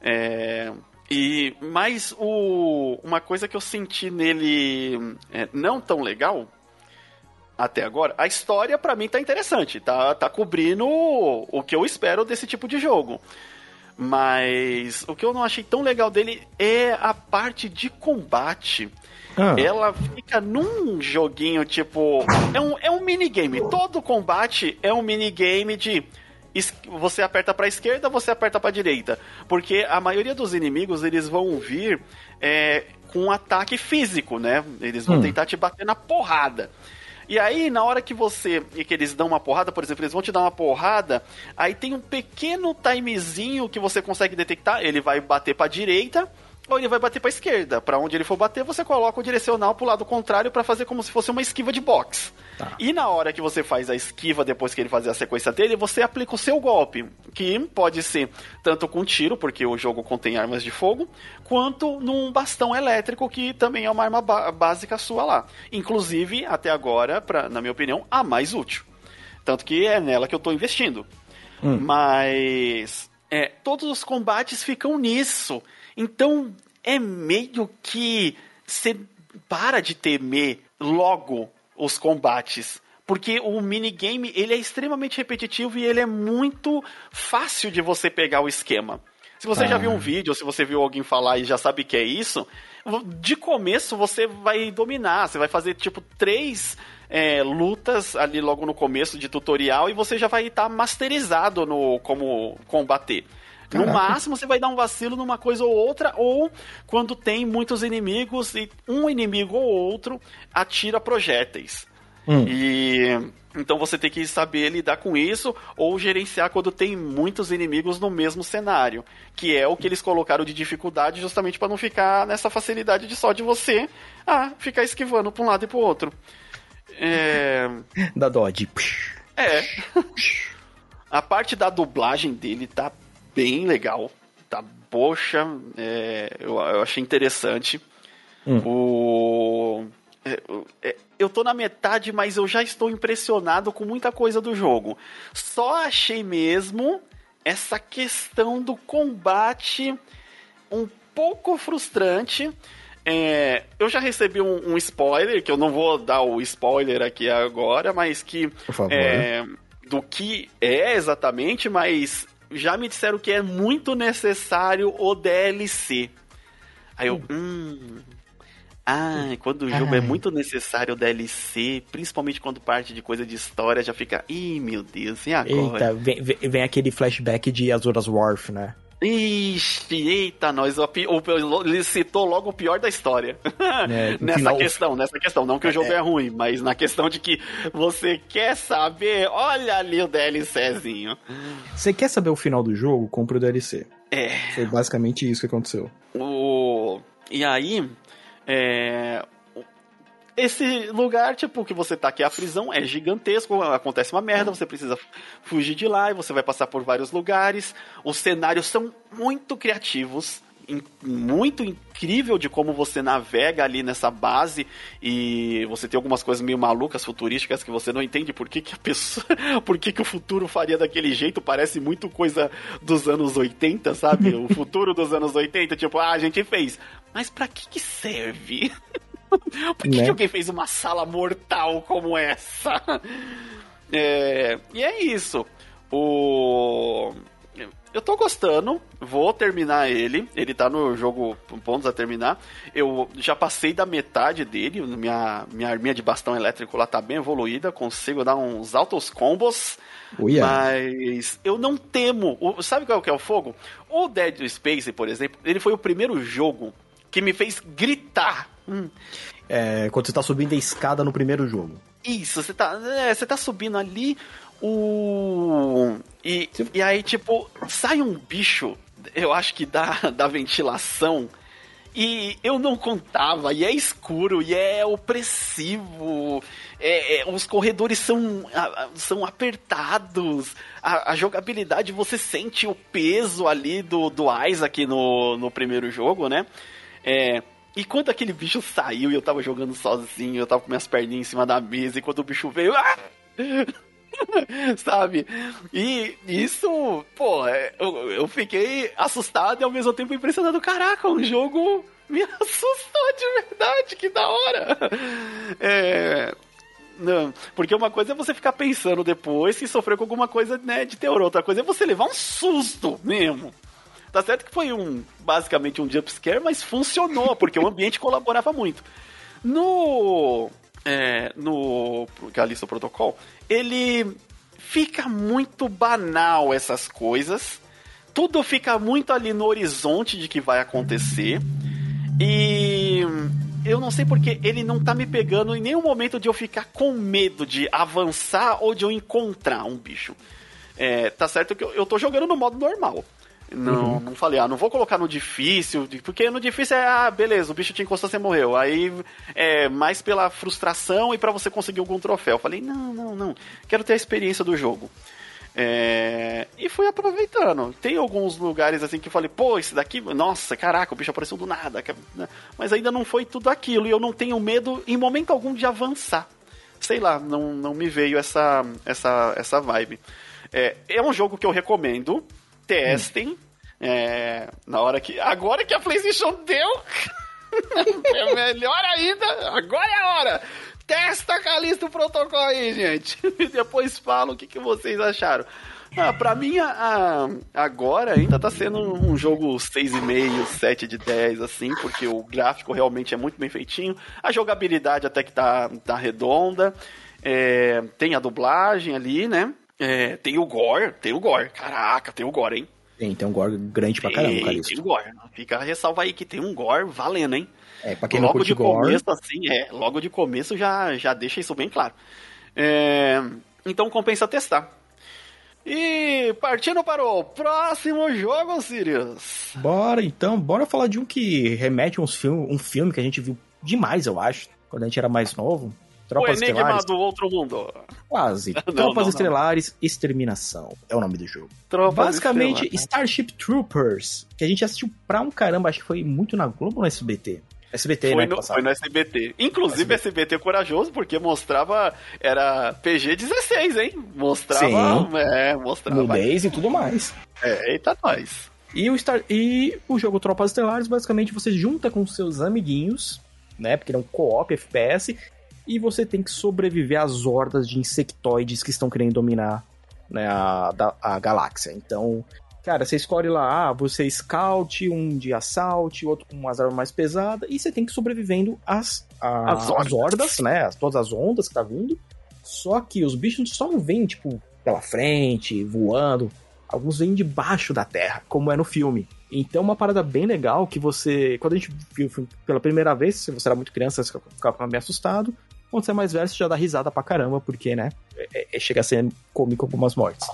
É, e mas o, uma coisa que eu senti nele é, não tão legal até agora, a história para mim tá interessante, tá, tá cobrindo o, o que eu espero desse tipo de jogo. Mas o que eu não achei tão legal dele é a parte de combate. Ah. Ela fica num joguinho tipo. É um, é um minigame. Todo combate é um minigame de. Você aperta para esquerda, você aperta para direita, porque a maioria dos inimigos eles vão vir é, com um ataque físico, né? Eles vão hum. tentar te bater na porrada. E aí, na hora que você. e que eles dão uma porrada, por exemplo, eles vão te dar uma porrada, aí tem um pequeno timezinho que você consegue detectar. Ele vai bater pra direita ou ele vai bater para esquerda. Para onde ele for bater, você coloca o direcional pro lado contrário para fazer como se fosse uma esquiva de boxe. Tá. E na hora que você faz a esquiva, depois que ele fazer a sequência dele, você aplica o seu golpe, que pode ser tanto com tiro, porque o jogo contém armas de fogo, quanto num bastão elétrico, que também é uma arma básica sua lá. Inclusive, até agora, pra, na minha opinião, a mais útil. Tanto que é nela que eu estou investindo. Hum. Mas é, todos os combates ficam nisso. Então é meio que você para de temer logo os combates. Porque o minigame ele é extremamente repetitivo e ele é muito fácil de você pegar o esquema. Se você ah. já viu um vídeo, ou se você viu alguém falar e já sabe que é isso, de começo você vai dominar. Você vai fazer tipo três é, lutas ali logo no começo de tutorial e você já vai estar tá masterizado no como combater. Caraca. No máximo, você vai dar um vacilo numa coisa ou outra, ou quando tem muitos inimigos e um inimigo ou outro atira projéteis. Hum. E então você tem que saber lidar com isso ou gerenciar quando tem muitos inimigos no mesmo cenário, que é o que eles colocaram de dificuldade justamente para não ficar nessa facilidade de só de você ah, ficar esquivando para um lado e para o outro. É... Da Dodge. É. A parte da dublagem dele tá bem legal. Tá, poxa, é, eu, eu, achei interessante. Hum. O. É, é, eu tô na metade, mas eu já estou impressionado com muita coisa do jogo. Só achei mesmo essa questão do combate um pouco frustrante. É, eu já recebi um, um, spoiler, que eu não vou dar o spoiler aqui agora, mas que. É, do que é exatamente, mas já me disseram que é muito necessário o DLC. Aí eu, hum. ah, quando o jogo é muito necessário o DLC, principalmente quando parte de coisa de história, já fica, ih, meu Deus, e agora? Eita, vem, vem, vem aquele flashback de Azuras Wharf, né? Ixi, eita, nós. O, o, ele citou logo o pior da história. É, nessa final... questão, nessa questão. Não que o jogo é, é ruim, mas na questão de que você quer saber, olha ali o DLCzinho. Você quer saber o final do jogo? Compre o DLC. É. Foi basicamente isso que aconteceu. O... E aí, é, esse lugar, tipo, que você tá aqui, a prisão é gigantesco, acontece uma merda, você precisa fugir de lá e você vai passar por vários lugares. Os cenários são muito criativos, muito incrível de como você navega ali nessa base e você tem algumas coisas meio malucas, futurísticas, que você não entende por que, que a pessoa. por que, que o futuro faria daquele jeito. Parece muito coisa dos anos 80, sabe? o futuro dos anos 80, tipo, ah, a gente fez. Mas para que, que serve? Por que, né? que alguém fez uma sala mortal como essa? É, e é isso. O. Eu tô gostando, vou terminar ele. Ele tá no jogo pontos a terminar. Eu já passei da metade dele. Minha, minha arminha de bastão elétrico lá tá bem evoluída. Consigo dar uns altos combos. Mas eu não temo. Sabe qual que é o fogo? O Dead Space, por exemplo, ele foi o primeiro jogo que me fez gritar. Hum. É, quando você tá subindo a escada no primeiro jogo. Isso, você tá, é, você tá subindo ali, o. E, e aí, tipo, sai um bicho, eu acho que da, da ventilação. E eu não contava, e é escuro, e é opressivo, é, é, os corredores são, são apertados, a, a, jogabilidade você sente o peso ali do, do Isaac no, no primeiro jogo, né? É, e quando aquele bicho saiu e eu tava jogando sozinho, eu tava com minhas perninhas em cima da mesa, e quando o bicho veio. Ah! Sabe? E isso, pô, é, eu, eu fiquei assustado e ao mesmo tempo impressionado. Caraca, um jogo me assustou de verdade, que da hora! É. Não, porque uma coisa é você ficar pensando depois se sofreu com alguma coisa né, de terror, outra coisa é você levar um susto mesmo. Tá certo que foi um, basicamente um jumpscare, mas funcionou, porque o ambiente colaborava muito. No. É, no Callisto Protocol, ele fica muito banal essas coisas. Tudo fica muito ali no horizonte de que vai acontecer. E eu não sei porque ele não tá me pegando em nenhum momento de eu ficar com medo de avançar ou de eu encontrar um bicho. É, tá certo que eu, eu tô jogando no modo normal. Não, uhum. não falei, ah, não vou colocar no difícil, porque no difícil é, ah, beleza, o bicho te encostou, você morreu. Aí é mais pela frustração e para você conseguir algum troféu. Eu falei, não, não, não, quero ter a experiência do jogo. É... E fui aproveitando. Tem alguns lugares assim que eu falei, pô, esse daqui, nossa, caraca, o bicho apareceu do nada. Né? Mas ainda não foi tudo aquilo. E eu não tenho medo, em momento algum, de avançar. Sei lá, não, não me veio essa, essa, essa vibe. É, é um jogo que eu recomendo. Testem. É, na hora que. Agora que a PlayStation deu. é melhor ainda. Agora é a hora. Testa a Calista o protocolo aí, gente. E depois fala o que, que vocês acharam. Ah, pra mim, a, a, agora ainda tá sendo um jogo 6,5, 7 de 10, assim, porque o gráfico realmente é muito bem feitinho. A jogabilidade até que tá, tá redonda. É, tem a dublagem ali, né? É, tem o gore, tem o gore. Caraca, tem o gore, hein? Tem, tem um gore grande pra caramba, cara. Tem o gore. Fica a ressalva aí que tem um gore valendo, hein? É, pra quem logo não de gore... começo, assim, é, logo de começo já, já deixa isso bem claro. É, então compensa testar. E partindo para o próximo jogo, Sirius. Bora então, bora falar de um que remete a uns filme, um filme que a gente viu demais, eu acho, quando a gente era mais novo. Tropas o Enigma Estelares. do Outro Mundo. Quase. não, Tropas não, Estelares, não. Exterminação. É o nome do jogo. Tropas Basicamente, Starship Troopers, que a gente assistiu pra um caramba, acho que foi muito na Globo ou no SBT? SBT, foi né? No, foi no SBT. Inclusive, SBT. SBT corajoso, porque mostrava. Era PG-16, hein? Mostrava. Sim. É, mostrava. Nudez e tudo mais. É, eita, nós. E o, Star, e o jogo Tropas Estelares, basicamente, você junta com seus amiguinhos, né? Porque é um co-op FPS, e você tem que sobreviver às hordas de insectoides que estão querendo dominar né, a, a, a galáxia. Então, Cara, você escolhe lá, ah, você scout, um de assalto, outro com umas armas mais pesadas, e você tem que ir sobrevivendo às, às, as hordas, né? Todas as ondas que tá vindo. Só que os bichos só não vêm, tipo, pela frente, voando. Alguns vêm debaixo da terra, como é no filme. Então, uma parada bem legal que você. Quando a gente viu o filme pela primeira vez, se você era muito criança, você ficava meio assustado. Quando você é mais velho, você já dá risada pra caramba, porque, né? É, é, chega a ser cômico algumas mortes.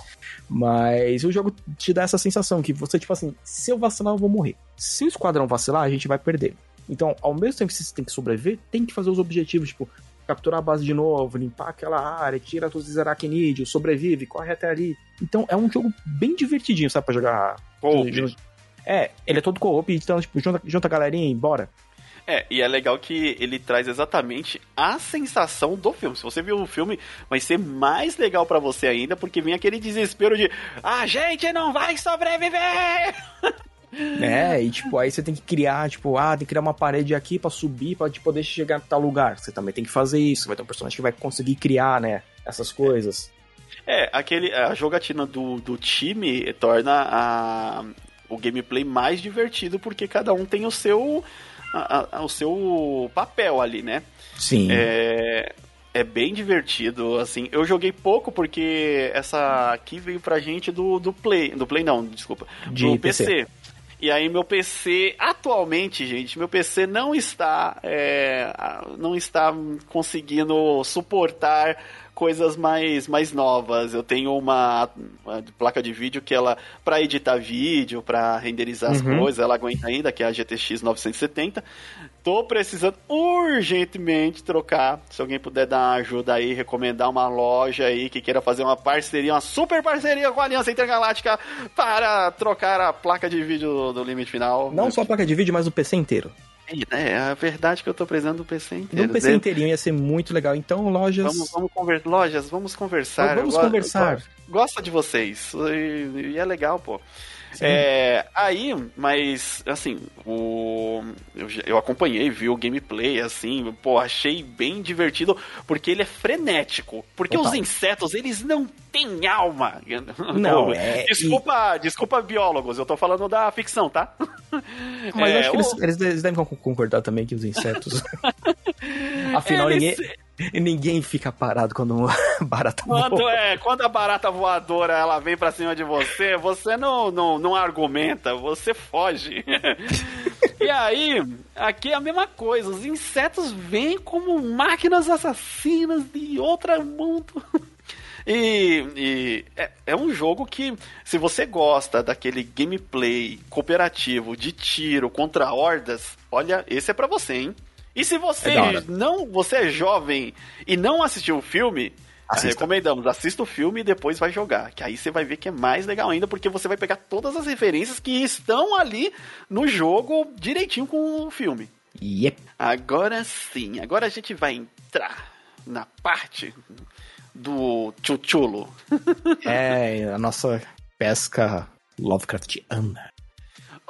Mas o jogo te dá essa sensação que você, tipo assim, se eu vacilar, eu vou morrer. Se o esquadrão vacilar, a gente vai perder. Então, ao mesmo tempo que você tem que sobreviver, tem que fazer os objetivos, tipo, capturar a base de novo, limpar aquela área, tira todos os aracnídeos, sobrevive, corre até ali. Então, é um jogo bem divertidinho, sabe, pra jogar. É, ele é todo co-op, então, tipo, junta, junta a galerinha e bora. É, e é legal que ele traz exatamente a sensação do filme. Se você viu o filme, vai ser mais legal para você ainda, porque vem aquele desespero de a gente não vai sobreviver! É, e tipo, aí você tem que criar, tipo, ah, tem que criar uma parede aqui para subir, pra tipo, poder chegar a tal lugar. Você também tem que fazer isso. Vai ter um personagem que vai conseguir criar, né, essas coisas. É, aquele, a jogatina do, do time torna a, o gameplay mais divertido, porque cada um tem o seu a, a, o seu papel ali, né? Sim. É, é bem divertido, assim. Eu joguei pouco porque essa aqui veio pra gente do, do Play. Do Play não, desculpa. De do PC. PC. E aí meu PC, atualmente, gente, meu PC não está, é, não está conseguindo suportar coisas mais, mais novas. Eu tenho uma, uma placa de vídeo que ela, para editar vídeo, para renderizar as uhum. coisas, ela aguenta ainda, que é a GTX 970. Tô precisando urgentemente trocar. Se alguém puder dar uma ajuda aí, recomendar uma loja aí que queira fazer uma parceria, uma super parceria com a Aliança Intergaláctica para trocar a placa de vídeo do limite final. Não só a placa de vídeo, mas o PC inteiro. É, a verdade é que eu tô precisando do PC inteiro. Do PC inteirinho ia ser muito legal. Então, lojas. Vamos, vamos conver... Lojas, vamos conversar. Vamos conversar. Gosta de vocês. E, e é legal, pô. É, aí, mas, assim, o, eu, eu, acompanhei, vi o gameplay, assim, pô, achei bem divertido, porque ele é frenético. Porque os insetos, eles não têm alma. Não, é... Desculpa, e... desculpa, biólogos, eu tô falando da ficção, tá? Mas é, eu acho que o... eles, eles devem concordar também que os insetos... Afinal, eles... ninguém ninguém fica parado quando uma barata quando, voa. É, quando a barata voadora ela vem pra cima de você, você não, não, não argumenta, você foge. e aí, aqui é a mesma coisa. Os insetos vêm como máquinas assassinas de outro mundo. E, e é, é, um jogo que, se você gosta daquele gameplay cooperativo de tiro contra hordas, olha, esse é para você, hein? E se você é não, você é jovem e não assistiu o filme, Assista. recomendamos, assista o filme e depois vai jogar. Que aí você vai ver que é mais legal ainda, porque você vai pegar todas as referências que estão ali no jogo direitinho com o filme. Yep. Agora sim, agora a gente vai entrar na parte do Chuchulo. é, a nossa pesca Lovecraftiana.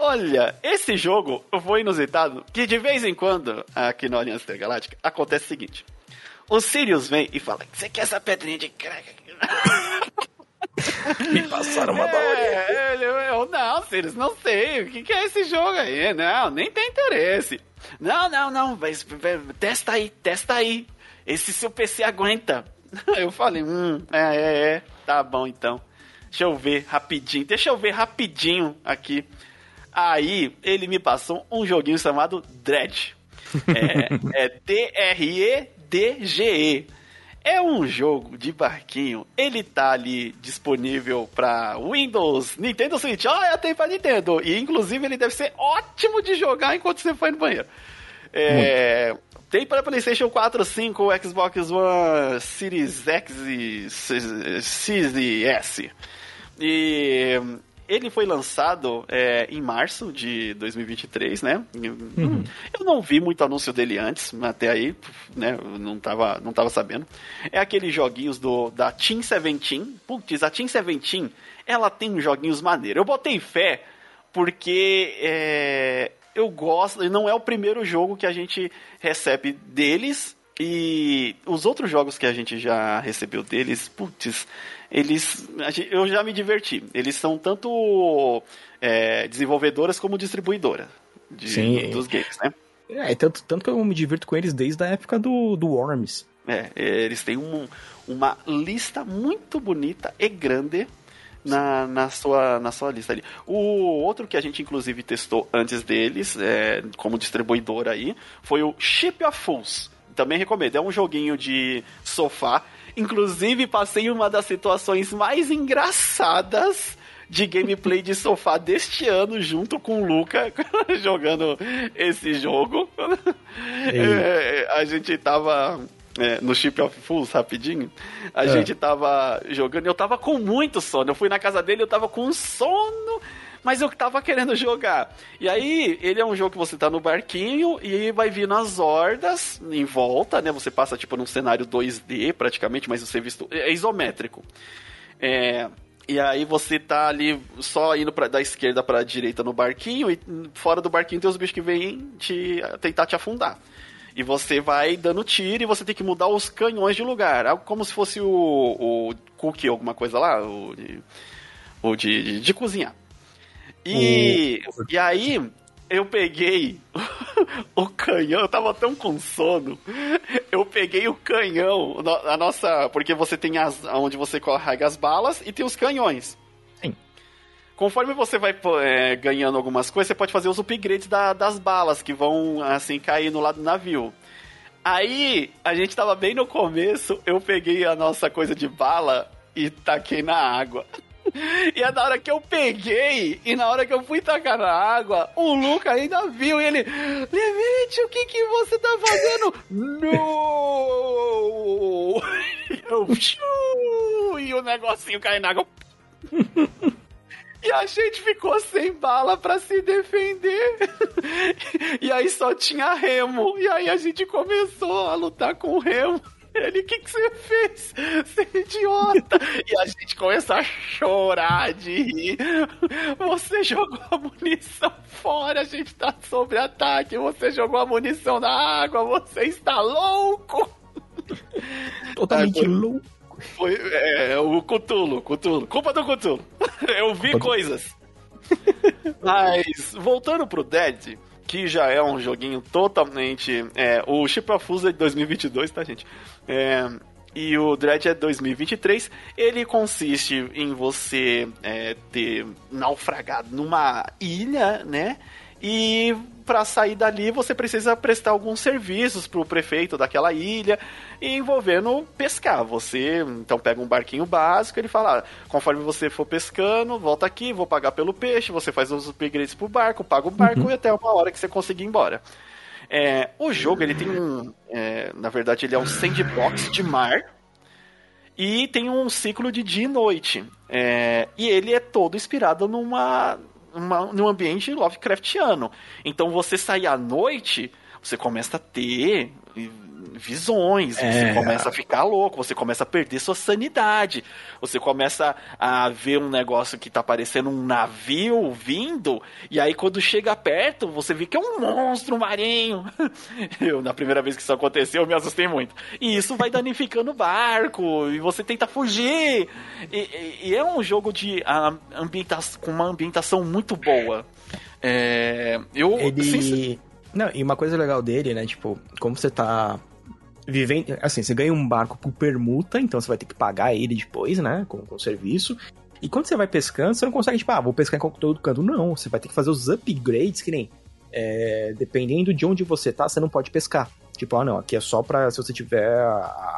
Olha, esse jogo foi inusitado que de vez em quando, aqui no Aliança Intergaláctica, acontece o seguinte. O Sirius vem e fala, você quer essa pedrinha de crack? Me passaram uma é, eu, eu, Não, Sirius, não sei. O que, que é esse jogo aí? Não, nem tem interesse. Não, não, não. Mas, testa aí, testa aí. Esse seu PC aguenta. Eu falei, hum, é, é, é. Tá bom então. Deixa eu ver rapidinho. Deixa eu ver rapidinho aqui. Aí ele me passou um joguinho chamado Dread. É, é D-R-E-D-G-E. É um jogo de barquinho. Ele tá ali disponível para Windows, Nintendo Switch. Ah, tem pra Nintendo. E inclusive ele deve ser ótimo de jogar enquanto você foi no banheiro. É, tem para PlayStation 4, 5, Xbox One, Series X e Series S. E ele foi lançado é, em março de 2023, né? Uhum. Eu não vi muito anúncio dele antes, até aí, né? Não tava, não tava sabendo. É aqueles joguinhos do, da Team Seventeen. Putz, a Team Seventeen, ela tem joguinhos maneiros. Eu botei fé porque é, eu gosto, não é o primeiro jogo que a gente recebe deles. E os outros jogos que a gente já recebeu deles, putz, eles. Eu já me diverti. Eles são tanto é, desenvolvedoras como distribuidoras de, Sim. dos games, né? É, tanto, tanto que eu me divirto com eles desde a época do, do Worms. É, eles têm um, uma lista muito bonita e grande na, na, sua, na sua lista ali. O outro que a gente inclusive testou antes deles, é, como distribuidor aí, foi o Ship of Fools. Também recomendo, é um joguinho de sofá Inclusive, passei uma das situações mais engraçadas de gameplay de sofá deste ano, junto com o Luca, jogando esse jogo. É, a gente tava. É, no Chip of Fools, rapidinho, a é. gente tava jogando, eu tava com muito sono. Eu fui na casa dele, eu tava com sono mas eu tava querendo jogar. E aí, ele é um jogo que você tá no barquinho e vai vir nas hordas em volta, né? Você passa tipo num cenário 2D praticamente, mas você visto é isométrico. É, e aí você tá ali só indo pra, da esquerda para a direita no barquinho e fora do barquinho tem os bichos que vêm te tentar te afundar. E você vai dando tiro e você tem que mudar os canhões de lugar. Algo como se fosse o, o cookie, alguma coisa lá, o de, o de, de, de cozinhar. E, e aí, eu peguei o canhão, eu tava tão com sono. Eu peguei o canhão, a nossa. Porque você tem as. onde você carrega as balas e tem os canhões. Sim. Conforme você vai é, ganhando algumas coisas, você pode fazer os upgrades da, das balas que vão assim cair no lado do navio. Aí, a gente tava bem no começo, eu peguei a nossa coisa de bala e taquei na água. E é na hora que eu peguei e na hora que eu fui tacar na água, o Luca ainda viu e ele, Levite, o que que você tá fazendo? Não! Eu, e o negocinho cai na água. E a gente ficou sem bala para se defender. E aí só tinha remo. E aí a gente começou a lutar com o remo. Ele, o que, que você fez? Você é idiota! e a gente começa a chorar de rir. Você jogou a munição fora, a gente tá sob ataque. Você jogou a munição na água, você está louco! Totalmente louco. Foi é, o Cutulo, Cutulo. Culpa do Cutulo. Eu vi coisas. Mas, voltando pro Dead, que já é um joguinho totalmente. É, o Chip of é de 2022, tá, gente? É, e o Dread é 2023. Ele consiste em você é, ter naufragado numa ilha, né? E para sair dali você precisa prestar alguns serviços para o prefeito daquela ilha, envolvendo pescar. Você então pega um barquinho básico, ele fala: ah, conforme você for pescando, volta aqui, vou pagar pelo peixe. Você faz os upgrades pro barco, paga o barco uhum. e até uma hora que você conseguir ir embora. É, o jogo ele tem um, é, na verdade ele é um sandbox de mar e tem um ciclo de dia e noite. É, e ele é todo inspirado numa uma, num ambiente Lovecraftiano. Então você sair à noite, você começa a ter visões, É. você começa a ficar louco, você começa a perder sua sanidade, você começa a ver um negócio que tá parecendo um navio vindo, e aí quando chega perto, você vê que é um monstro marinho. Eu, na primeira vez que isso aconteceu, eu me assustei muito. E isso vai danificando o barco, e você tenta fugir. E, e- é um jogo de ah, ambienta com uma ambientação muito boa. É, eu Ele. Não, e uma coisa legal dele, né? Tipo, como você tá vivendo. Assim, você ganha um barco por permuta, então você vai ter que pagar ele depois, né? Com, com o serviço. E quando você vai pescando, você não consegue, tipo, ah, vou pescar em qualquer todo canto. Não, você vai ter que fazer os upgrades, que nem. é, dependendo de onde você tá, você não pode pescar. Tipo, ah, não, aqui é só pra se você tiver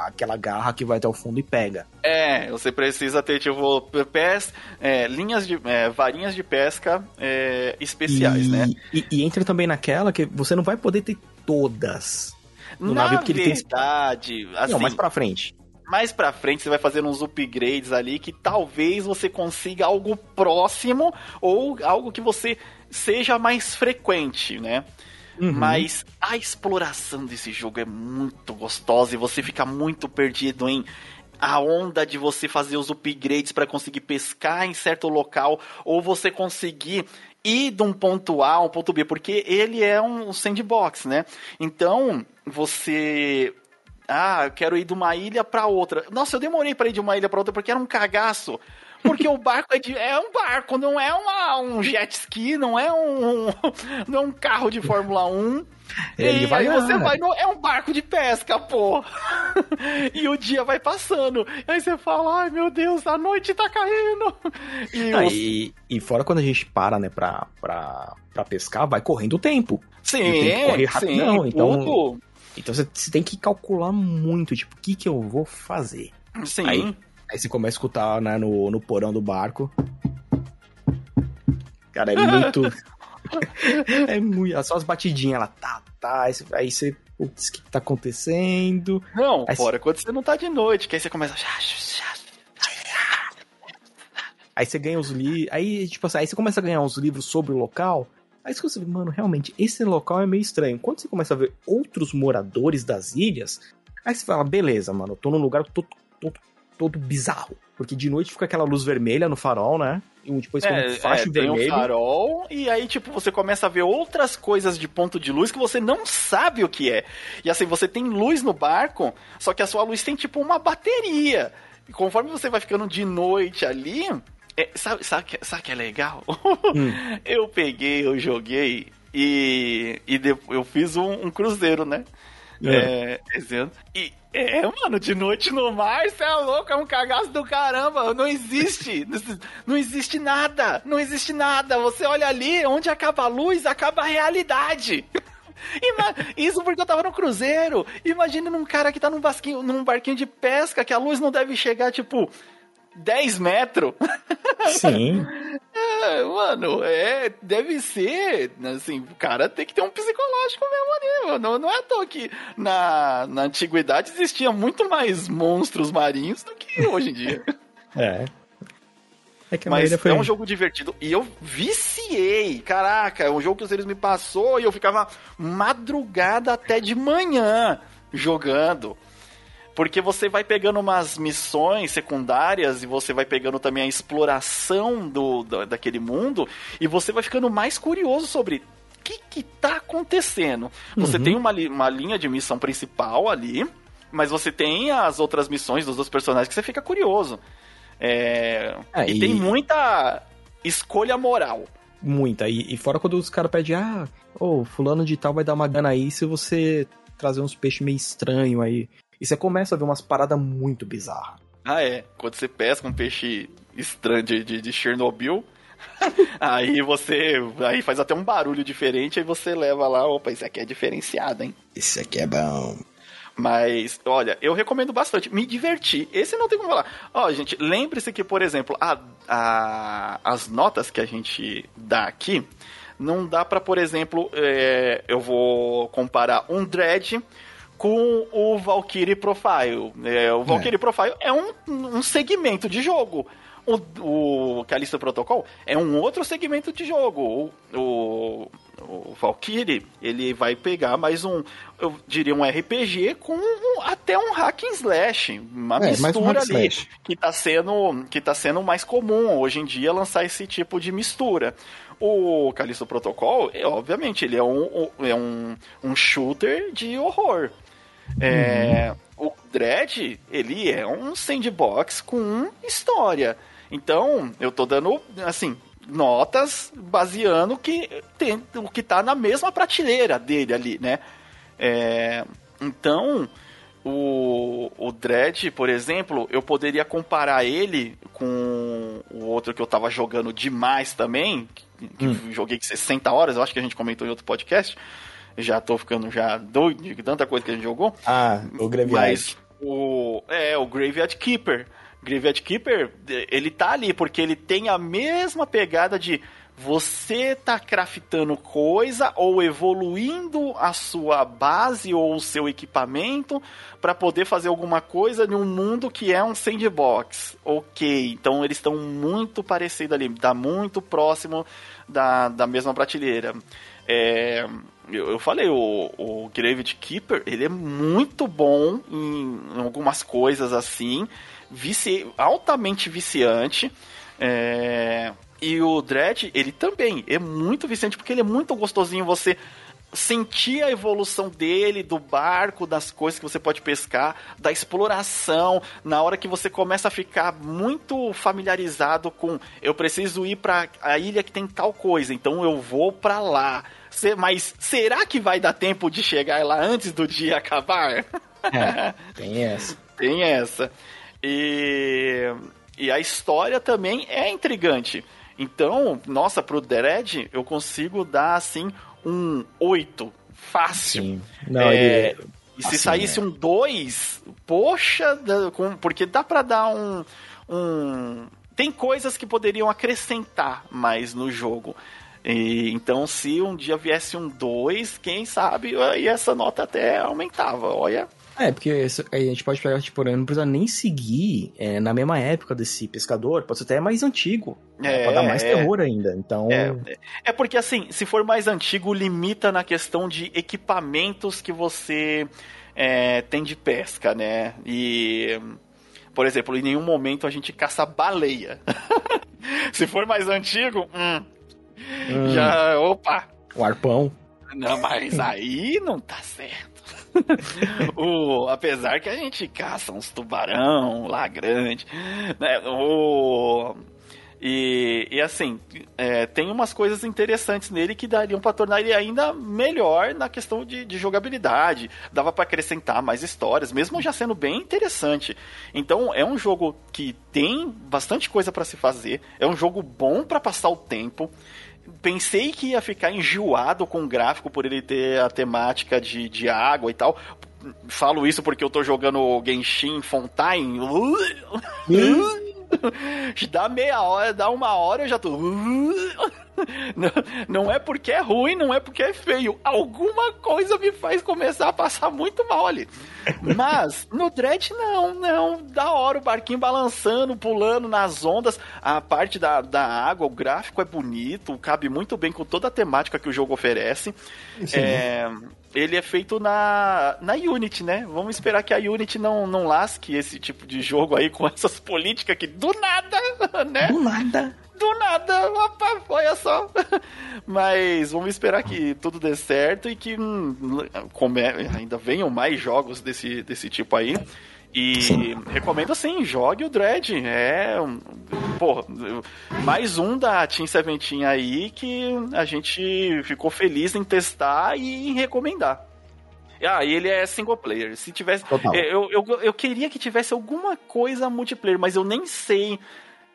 aquela garra que vai até o fundo e pega. É, você precisa ter, tipo, pés, é, linhas de. é, varinhas de pesca é, especiais, e, né? E, e entra também naquela que você não vai poder ter todas. no Na navio, porque ele tem- verdade, assim, não, mais pra frente. mais pra frente você vai fazendo uns upgrades ali que talvez você consiga algo próximo ou algo que você seja mais frequente, né? Uhum. Mas a exploração desse jogo é muito gostosa e você fica muito perdido em a onda de você fazer os upgrades para conseguir pescar em certo local ou você conseguir ir de um ponto A a um ponto B, porque ele é um sandbox, né? Então, você ah, eu quero ir de uma ilha para outra. Nossa, eu demorei para ir de uma ilha para outra porque era um cagaço. Porque o barco é, de- é um barco, não é uma- um jet ski, não é um, não é um carro de Fórmula 1. Ele e aí devagar. você vai no, é um barco de pesca, pô. e o dia vai passando. E aí você fala, ai meu Deus, a noite tá caindo. E Ah, os- e, e fora quando a gente para, né, pra, pra, pra pescar, vai correndo o tempo. sim, tem que correr sim, rapidão, então- tudo. Então você, você tem que calcular muito, tipo, o que que eu vou fazer? Sim. Aí- Aí você começa a escutar, né, no, no porão do barco. Cara, é muito... é muito... Só as batidinhas, ela tá, tá, aí você- você... Putz, o que tá acontecendo? Não, Aí fora quando você não tá de noite, que aí você começa. Aí você ganha os livros. Aí, tipo assim, aí você começa a ganhar uns livros sobre o local. Aí você vê, mano, realmente, esse local é meio estranho. Quando você começa a ver outros moradores das ilhas, aí você fala, beleza, mano, eu tô num lugar todo, todo, todo bizarro. Porque de noite fica aquela luz vermelha no farol, né? E depois fica um facho É, tem um vermelho. farol, e aí, tipo, você começa a ver outras coisas de ponto de luz que você não sabe o que é. E assim, você tem luz no barco, só que a sua luz tem, tipo, uma bateria. E conforme você vai ficando de noite ali. é, sabe, sabe, que, sabe que é legal? Hum. eu peguei, eu joguei e, e de- eu fiz um, um cruzeiro, né? É, ano. E é, mano, de noite no mar, você é louco, é um cagaço do caramba. Não existe. Não existe nada. Não existe nada. Você olha ali, onde acaba a luz, acaba a realidade. Ima- Isso porque eu tava no cruzeiro. Imagina num cara que tá num, basquinho, num barquinho de pesca, que a luz não deve chegar, tipo, 10 metros. Sim. É, mano, é, deve ser, assim, o cara tem que ter um psicológico mesmo ali. Não, não é à toa que na, na antiguidade existia muito mais monstros marinhos do que hoje em dia. É. É que a Mas foi. é um jogo divertido e eu viciei, caraca, é um jogo que os eles me passou e eu ficava madrugada até de manhã jogando. Porque você vai pegando umas missões secundárias e você vai pegando também a exploração do, da- daquele mundo e você vai ficando mais curioso sobre o que que tá acontecendo. Você Uhum. tem uma, uma linha de missão principal ali, mas você tem as outras missões dos outros personagens que você fica curioso. É, É, e, e- tem muita escolha moral. Muita. E, e fora quando os caras pedem, ah, ô, fulano de tal vai dar uma grana aí se você trazer uns peixes meio estranhos aí. E você começa a ver umas paradas muito bizarras. Ah, é. Quando você pesca um peixe estranho de, de, de Chernobyl, aí você. Aí faz até um barulho diferente, aí você leva lá, opa, isso aqui é diferenciado, hein? Esse aqui é bom. Mas, olha, eu recomendo bastante. Me diverti. Esse não tem como falar. Ó, gente, lembre-se que, por exemplo, a, a- as notas que a gente dá aqui, não dá pra, por exemplo, é, eu vou comparar um Dread com o Valkyrie Profile. É, o Valkyrie Profile é um, um segmento de jogo. O, o Callisto Protocol é um outro segmento de jogo. O, o, o Valkyrie, ele vai pegar mais um, eu diria um RPG com um, até um hack and slash, uma É, um mistura and ali slash. que tá sendo que tá sendo mais comum hoje em dia lançar esse tipo de mistura. O Callisto Protocol, é, obviamente, ele é um, um- é um, um shooter de horror. É, O Dread, ele é um sandbox com história. Então, eu tô dando, assim, notas baseando que tem, o que tá na mesma prateleira dele ali, né? É, então, o, o Dread, por exemplo, eu poderia comparar ele com o outro que eu tava jogando demais também, que, que Hum. eu joguei 60 horas, eu acho que a gente comentou em outro podcast. Já tô ficando já doido de tanta coisa que a gente jogou. Ah, o Graveyard. Mas o. É, o Graveyard Keeper. Graveyard Keeper, ele tá ali porque ele tem a mesma pegada de você tá craftando coisa ou evoluindo a sua base ou o seu equipamento para poder fazer alguma coisa em um mundo que é um sandbox. Ok, então eles estão muito parecidos ali, tá muito próximo da, da mesma prateleira. É, eu, eu falei, o, o Graveyard Keeper, ele é muito bom em, algumas coisas assim, vici, altamente viciante. É, e o Dread, ele também é muito viciante, porque ele é muito gostosinho você sentir a evolução dele, do barco, das coisas que você pode pescar, da exploração, na hora que você começa a ficar muito familiarizado com eu preciso ir para a ilha que tem tal coisa, então eu vou para lá. Mas será que vai dar tempo de chegar lá antes do dia acabar? É, tem essa. Tem essa. E, e a história também é intrigante. Então, nossa, pro Dread eu consigo dar assim um 8. Fácil. Sim. Não, É, ele... E se assim, saísse um 2, poxa, porque dá pra dar um, um. Tem coisas que poderiam acrescentar mais no jogo. E, então, se um dia viesse um 2, quem sabe aí essa nota até aumentava. Olha. É, porque aí a gente pode pegar, tipo, não precisa nem seguir é, na mesma época desse pescador, pode ser até mais antigo. né, É, pra dar mais é. terror ainda. Então. É, é porque assim, se for mais antigo, limita na questão de equipamentos que você é, tem de pesca, né? E, por exemplo, em nenhum momento a gente caça baleia. se for mais antigo, hum, hum, já, opa, O arpão. não, mas aí não tá certo. o, apesar que a gente caça uns tubarão lá grande, né? O, e, e assim, é, tem umas coisas interessantes nele que dariam pra tornar ele ainda melhor na questão de, de jogabilidade. Dava pra acrescentar mais histórias, mesmo já sendo bem interessante. Então é um jogo que tem bastante coisa pra se fazer. É um jogo bom pra passar o tempo. Pensei que ia ficar enjoado com o gráfico por ele ter a temática de, de água e tal. Falo isso porque eu tô jogando Genshin Fontaine. dá meia hora, dá uma hora eu já tô. Não, não é porque é ruim, não é porque é feio. Alguma coisa me faz começar a passar muito mal ali. Mas no Dread, não, não. Da hora o barquinho balançando, pulando nas ondas. A parte da, da água, o gráfico é bonito, cabe muito bem com toda a temática que o jogo oferece. É, ele é feito na, na Unity, né? Vamos esperar que a Unity não, não lasque esse tipo de jogo aí com essas políticas que do nada, né? Do nada. Do nada, opa, olha só. Mas vamos esperar que tudo dê certo e que hum, come- ainda venham mais jogos desse, desse tipo aí. E recomendo assim, jogue o Dread. É. um- Porra, mais um da Team Seventeen aí que a gente ficou feliz em testar e em recomendar. Ah, e ele é single player. Se tivesse. Total. Eu, eu, eu queria que tivesse alguma coisa multiplayer, mas eu nem sei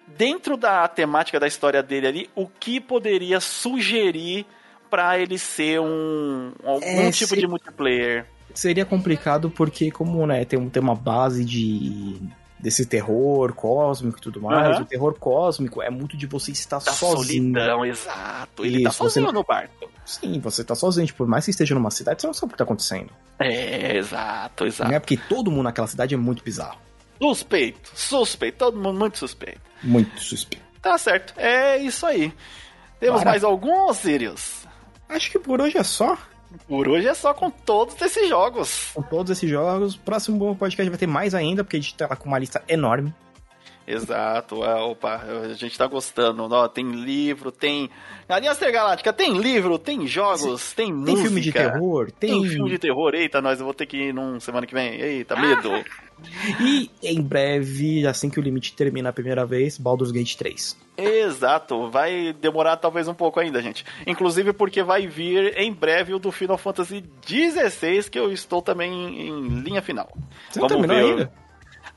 dentro da temática da história dele ali, o que poderia sugerir pra ele ser um algum É, tipo se- de multiplayer. Seria complicado porque, como né, tem, tem uma base de desse terror cósmico e tudo mais, Aham. o terror cósmico é muito de você estar Da sozinho. solidão, exato. Ele tá Isso, você sozinho não- no barco. Sim, você tá sozinho. Tipo, por mais que esteja numa cidade, você não sabe o que tá acontecendo. É, exato, exato. Né? Porque todo mundo naquela cidade é muito bizarro. Suspeito, suspeito, todo mundo muito suspeito. Muito suspeito. Tá certo, é isso aí. Temos mais algum, Sirius? Acho que por hoje é só. Por hoje é só com todos esses jogos. Com todos esses jogos. Próximo podcast vai ter mais ainda, porque a gente tá com uma lista enorme. Exato, é, opa, a gente tá gostando. Ó, tem livro, tem. Galinha Galáctica, tem livro, tem jogos, tem, Tem música. filme de terror, tem. Tem filme de terror. Eita, nós eu vou ter que ir num semana que vem. Eita, medo. E em breve, assim que o limite termina a primeira vez, Baldur's Gate 3. Exato, vai demorar talvez um pouco ainda, gente. Inclusive porque vai vir em breve o do Final Fantasy XVI, que eu estou também em, linha final. Você não terminou ainda?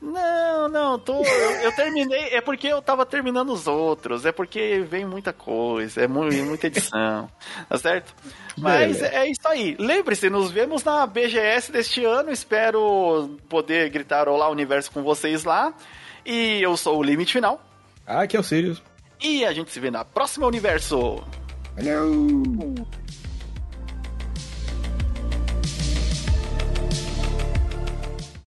Não, não, tô. Eu, eu terminei. É porque eu tava terminando os outros. É porque vem muita coisa. É mu- muita edição. tá certo? Mas Beleza. é isso aí. Lembre-se, nos vemos na BGS deste ano. Espero poder gritar Olá Universo com vocês lá. E eu sou o Limite Final. Ah, aqui é o Sirius. E a gente se vê na próxima Universo. Valeu!